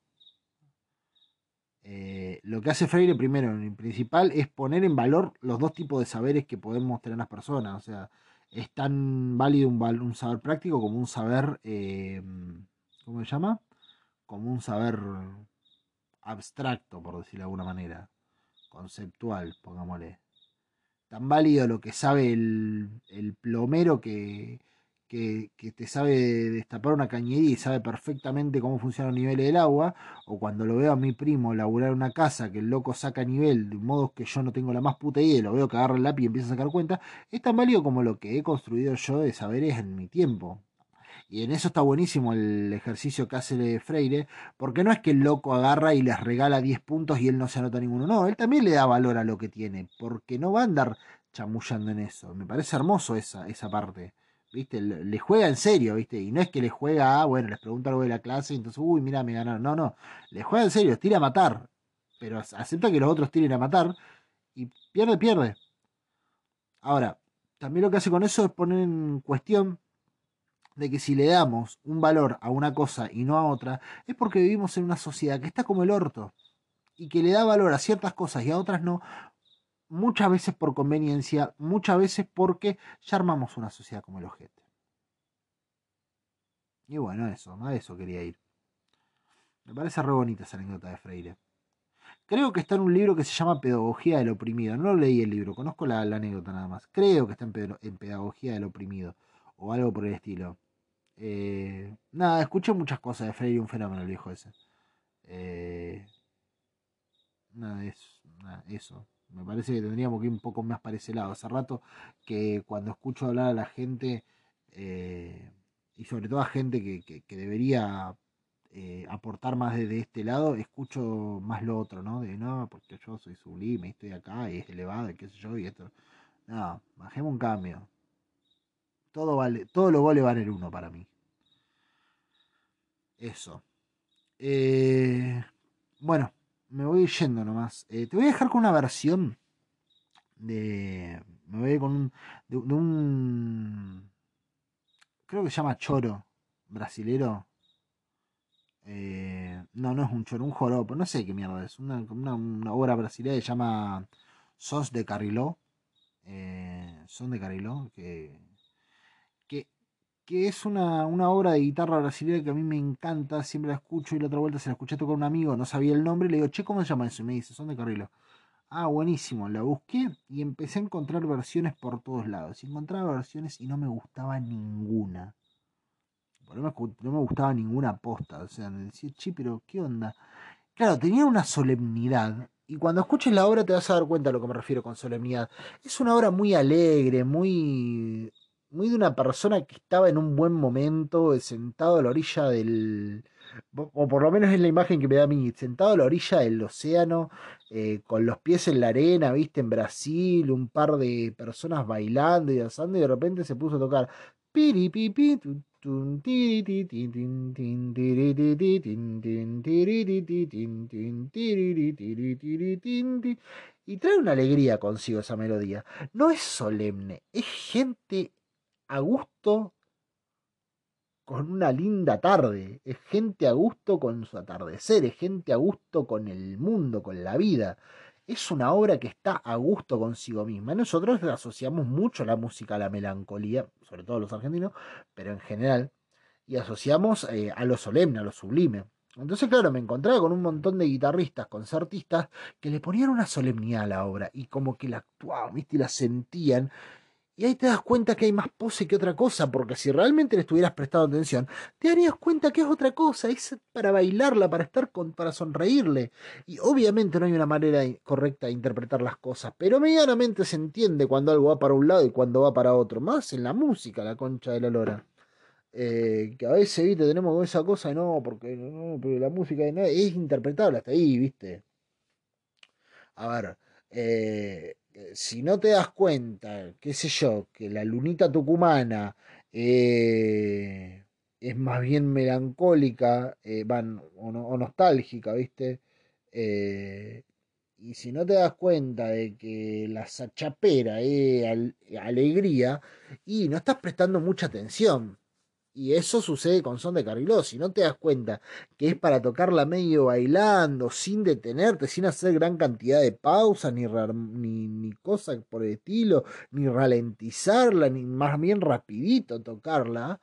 eh, lo que hace Freire primero y principal es poner en valor los dos tipos de saberes que podemos tener las personas. O sea, es tan válido un saber práctico como un saber, eh, ¿cómo se llama? Como un saber abstracto, por decirlo de alguna manera, conceptual, pongámosle. Tan válido lo que sabe el, plomero que, que, que te sabe destapar una cañería y sabe perfectamente cómo funcionan los niveles del agua, o cuando lo veo a mi primo laburar una casa que el loco saca nivel de un modo que yo no tengo la más puta idea lo veo que agarra el lápiz y empieza a sacar cuenta, es tan válido como lo que he construido yo de saberes en mi tiempo. Y en eso está buenísimo el ejercicio que hace Freire, porque no es que el loco agarra y les regala 10 puntos y él no se anota ninguno. No, él también le da valor a lo que tiene, porque no va a andar chamullando en eso. Me parece hermoso esa, esa parte. ¿Viste? Le juega en serio, ¿viste? Y no es que le juega, ah, bueno, les pregunta algo de la clase, entonces, uy, mira, me ganaron. No, no. Le juega en serio, tira a matar. Pero acepta que los otros tiren a matar y pierde, pierde. Ahora, también lo que hace con eso es poner en cuestión de que si le damos un valor a una cosa y no a otra, es porque vivimos en una sociedad que está como el orto y que le da valor a ciertas cosas y a otras no, muchas veces por conveniencia, muchas veces porque ya armamos una sociedad como el ojete. Y bueno, eso, a eso quería ir. Me parece re bonita esa anécdota de Freire. Creo que está en un libro que se llama Pedagogía del Oprimido. No leí el libro, conozco la, anécdota nada más. Creo que está en, en Pedagogía del Oprimido o algo por el estilo. Eh, nada, escuché muchas cosas de Freire, un fenómeno el viejo ese. Eh, nada, es, nada, eso. Me parece que tendríamos que ir un poco más para ese lado. Hace rato que cuando escucho hablar a la gente, eh, y sobre todo a gente que, que- debería eh, aportar más desde este lado, escucho más lo otro, ¿no? De no, porque yo soy sublime, estoy acá, y es elevado, y qué sé yo, y esto. No, bajemos un cambio. Todo vale, todos los goles valen uno para mí. Eso. Eh, bueno, me voy yendo nomás. Eh, te voy a dejar con una versión de. Me voy a ir con un. De, de un. Creo que se llama Choro. Brasilero. Eh, no, no es un choro, un joropo. No sé qué mierda es. Una, una, obra brasileña que se llama Sos de Cariló. Eh, son de Cariló. Que, que es una, una obra de guitarra brasileña que a mí me encanta, siempre la escucho y la otra vuelta se la escuché tocar un amigo, no sabía el nombre, le digo, che, ¿cómo se llama eso? Y me dice, son de Carrilo. Ah, buenísimo, la busqué y empecé a encontrar versiones por todos lados. Y encontraba versiones y no me gustaba ninguna. No me, no me gustaba ninguna posta. O sea, me decía, che, pero ¿qué onda? Claro, tenía una solemnidad. Y cuando escuches la obra te vas a dar cuenta a lo que me refiero con solemnidad. Es una obra muy alegre, muy, muy de una persona que estaba en un buen momento, sentado a la orilla del, o por lo menos es la imagen que me da a mí, sentado a la orilla del océano, eh, con los pies en la arena, viste, en Brasil, un par de personas bailando y danzando, y de repente se puso a tocar. Y trae una alegría consigo esa melodía. No es solemne, es gente a gusto con una linda tarde, es gente a gusto con su atardecer, es gente a gusto con el mundo, con la vida. Es una obra que está a gusto consigo misma. Nosotros asociamos mucho la música a la melancolía, sobre todo los argentinos, pero en general, y asociamos eh, a lo solemne, a lo sublime. Entonces, claro, me encontraba con un montón de guitarristas, concertistas, que le ponían una solemnidad a la obra y como que la actuaban, ¿viste? Y la sentían. Y ahí te das cuenta que hay más pose que otra cosa, porque si realmente le estuvieras prestando atención, te darías cuenta que es otra cosa, es para bailarla, para estar con, para sonreírle. Y obviamente no hay una manera correcta de interpretar las cosas, pero medianamente se entiende cuando algo va para un lado y cuando va para otro, más en la música, la concha de la lora. Eh, que a veces, viste, tenemos esa cosa, no, porque no, pero la música es interpretable hasta ahí, viste. A ver, eh, si no te das cuenta, qué sé yo, que la lunita tucumana eh, es más bien melancólica, eh, van, o, no- o nostálgica, ¿viste? Eh, y si no te das cuenta de que la sachapera es al- alegría, y no estás prestando mucha atención. Y eso sucede con Son de Carriló. Si no te das cuenta que es para tocarla medio bailando, sin detenerte, sin hacer gran cantidad de pausas, ni, ni, ni cosas por el estilo, ni ralentizarla, ni más bien rapidito tocarla,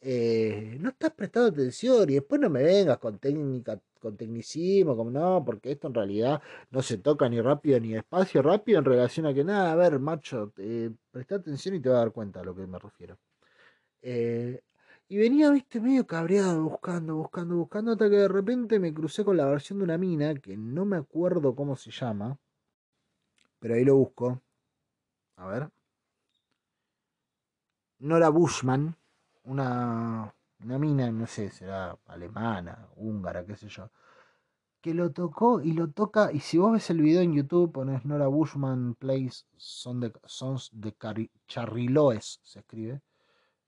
eh, no estás prestando atención y después no me vengas con técnica, con tecnicismo, como no, porque esto en realidad no se toca ni rápido ni despacio, rápido en relación a que nada, a ver, macho, presta atención y te vas a dar cuenta a lo que me refiero. Eh, y venía, viste, medio cabreado, buscando, buscando, buscando, hasta que de repente me crucé con la versión de una mina, que no me acuerdo cómo se llama, pero ahí lo busco. A ver. Nora Bushman, una, una mina, no sé, será alemana, húngara, qué sé yo, que lo tocó y lo toca, y si vos ves el video en YouTube, pones Nora Bushman Plays Son de, Sons de Charriloes, se escribe.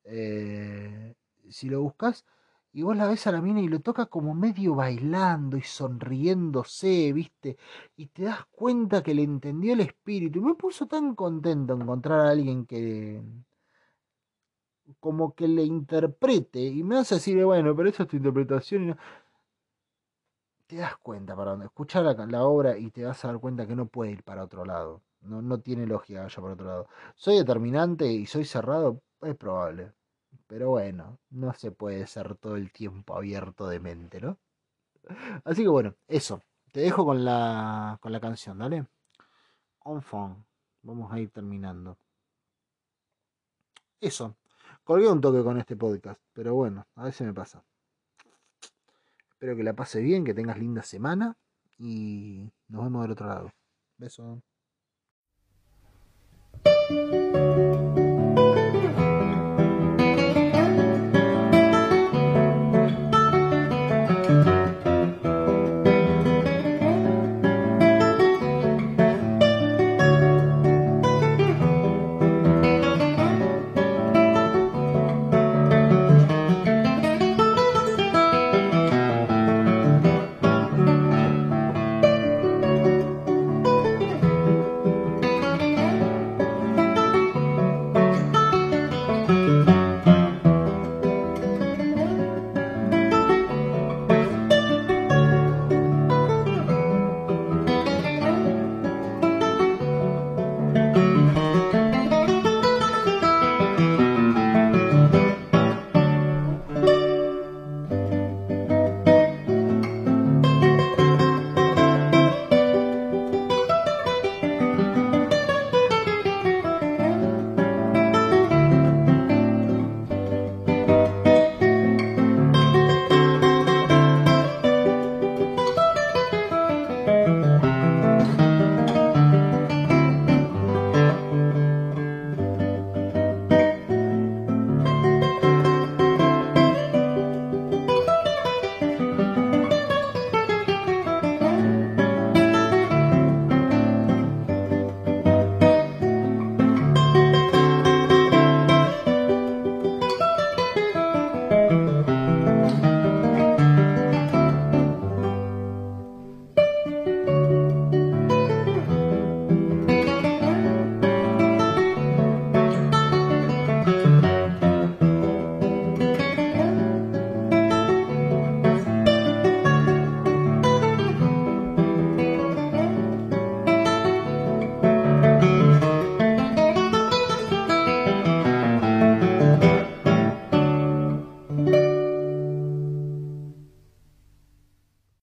Eh, si lo buscas y vos la ves a la mina y lo toca como medio bailando y sonriéndose, ¿viste? Y te das cuenta que le entendió el espíritu. Y me puso tan contento encontrar a alguien que como que le interprete y me hace decir, bueno, pero esa es tu interpretación. y no- Te das cuenta para dónde. Escuchar la, la obra y te vas a dar cuenta que no puede ir para otro lado. No, no tiene lógica que vaya para otro lado. Soy determinante y soy cerrado, es probable. Pero bueno, no se puede ser todo el tiempo abierto de mente, ¿no? Así que bueno, eso. Te dejo con la, con la canción, ¿dale? Enfant. Vamos a ir terminando. Eso. Colgué un toque con este podcast, pero bueno, a veces me pasa. Espero que la pases bien, que tengas linda semana y nos vemos del otro lado. Beso.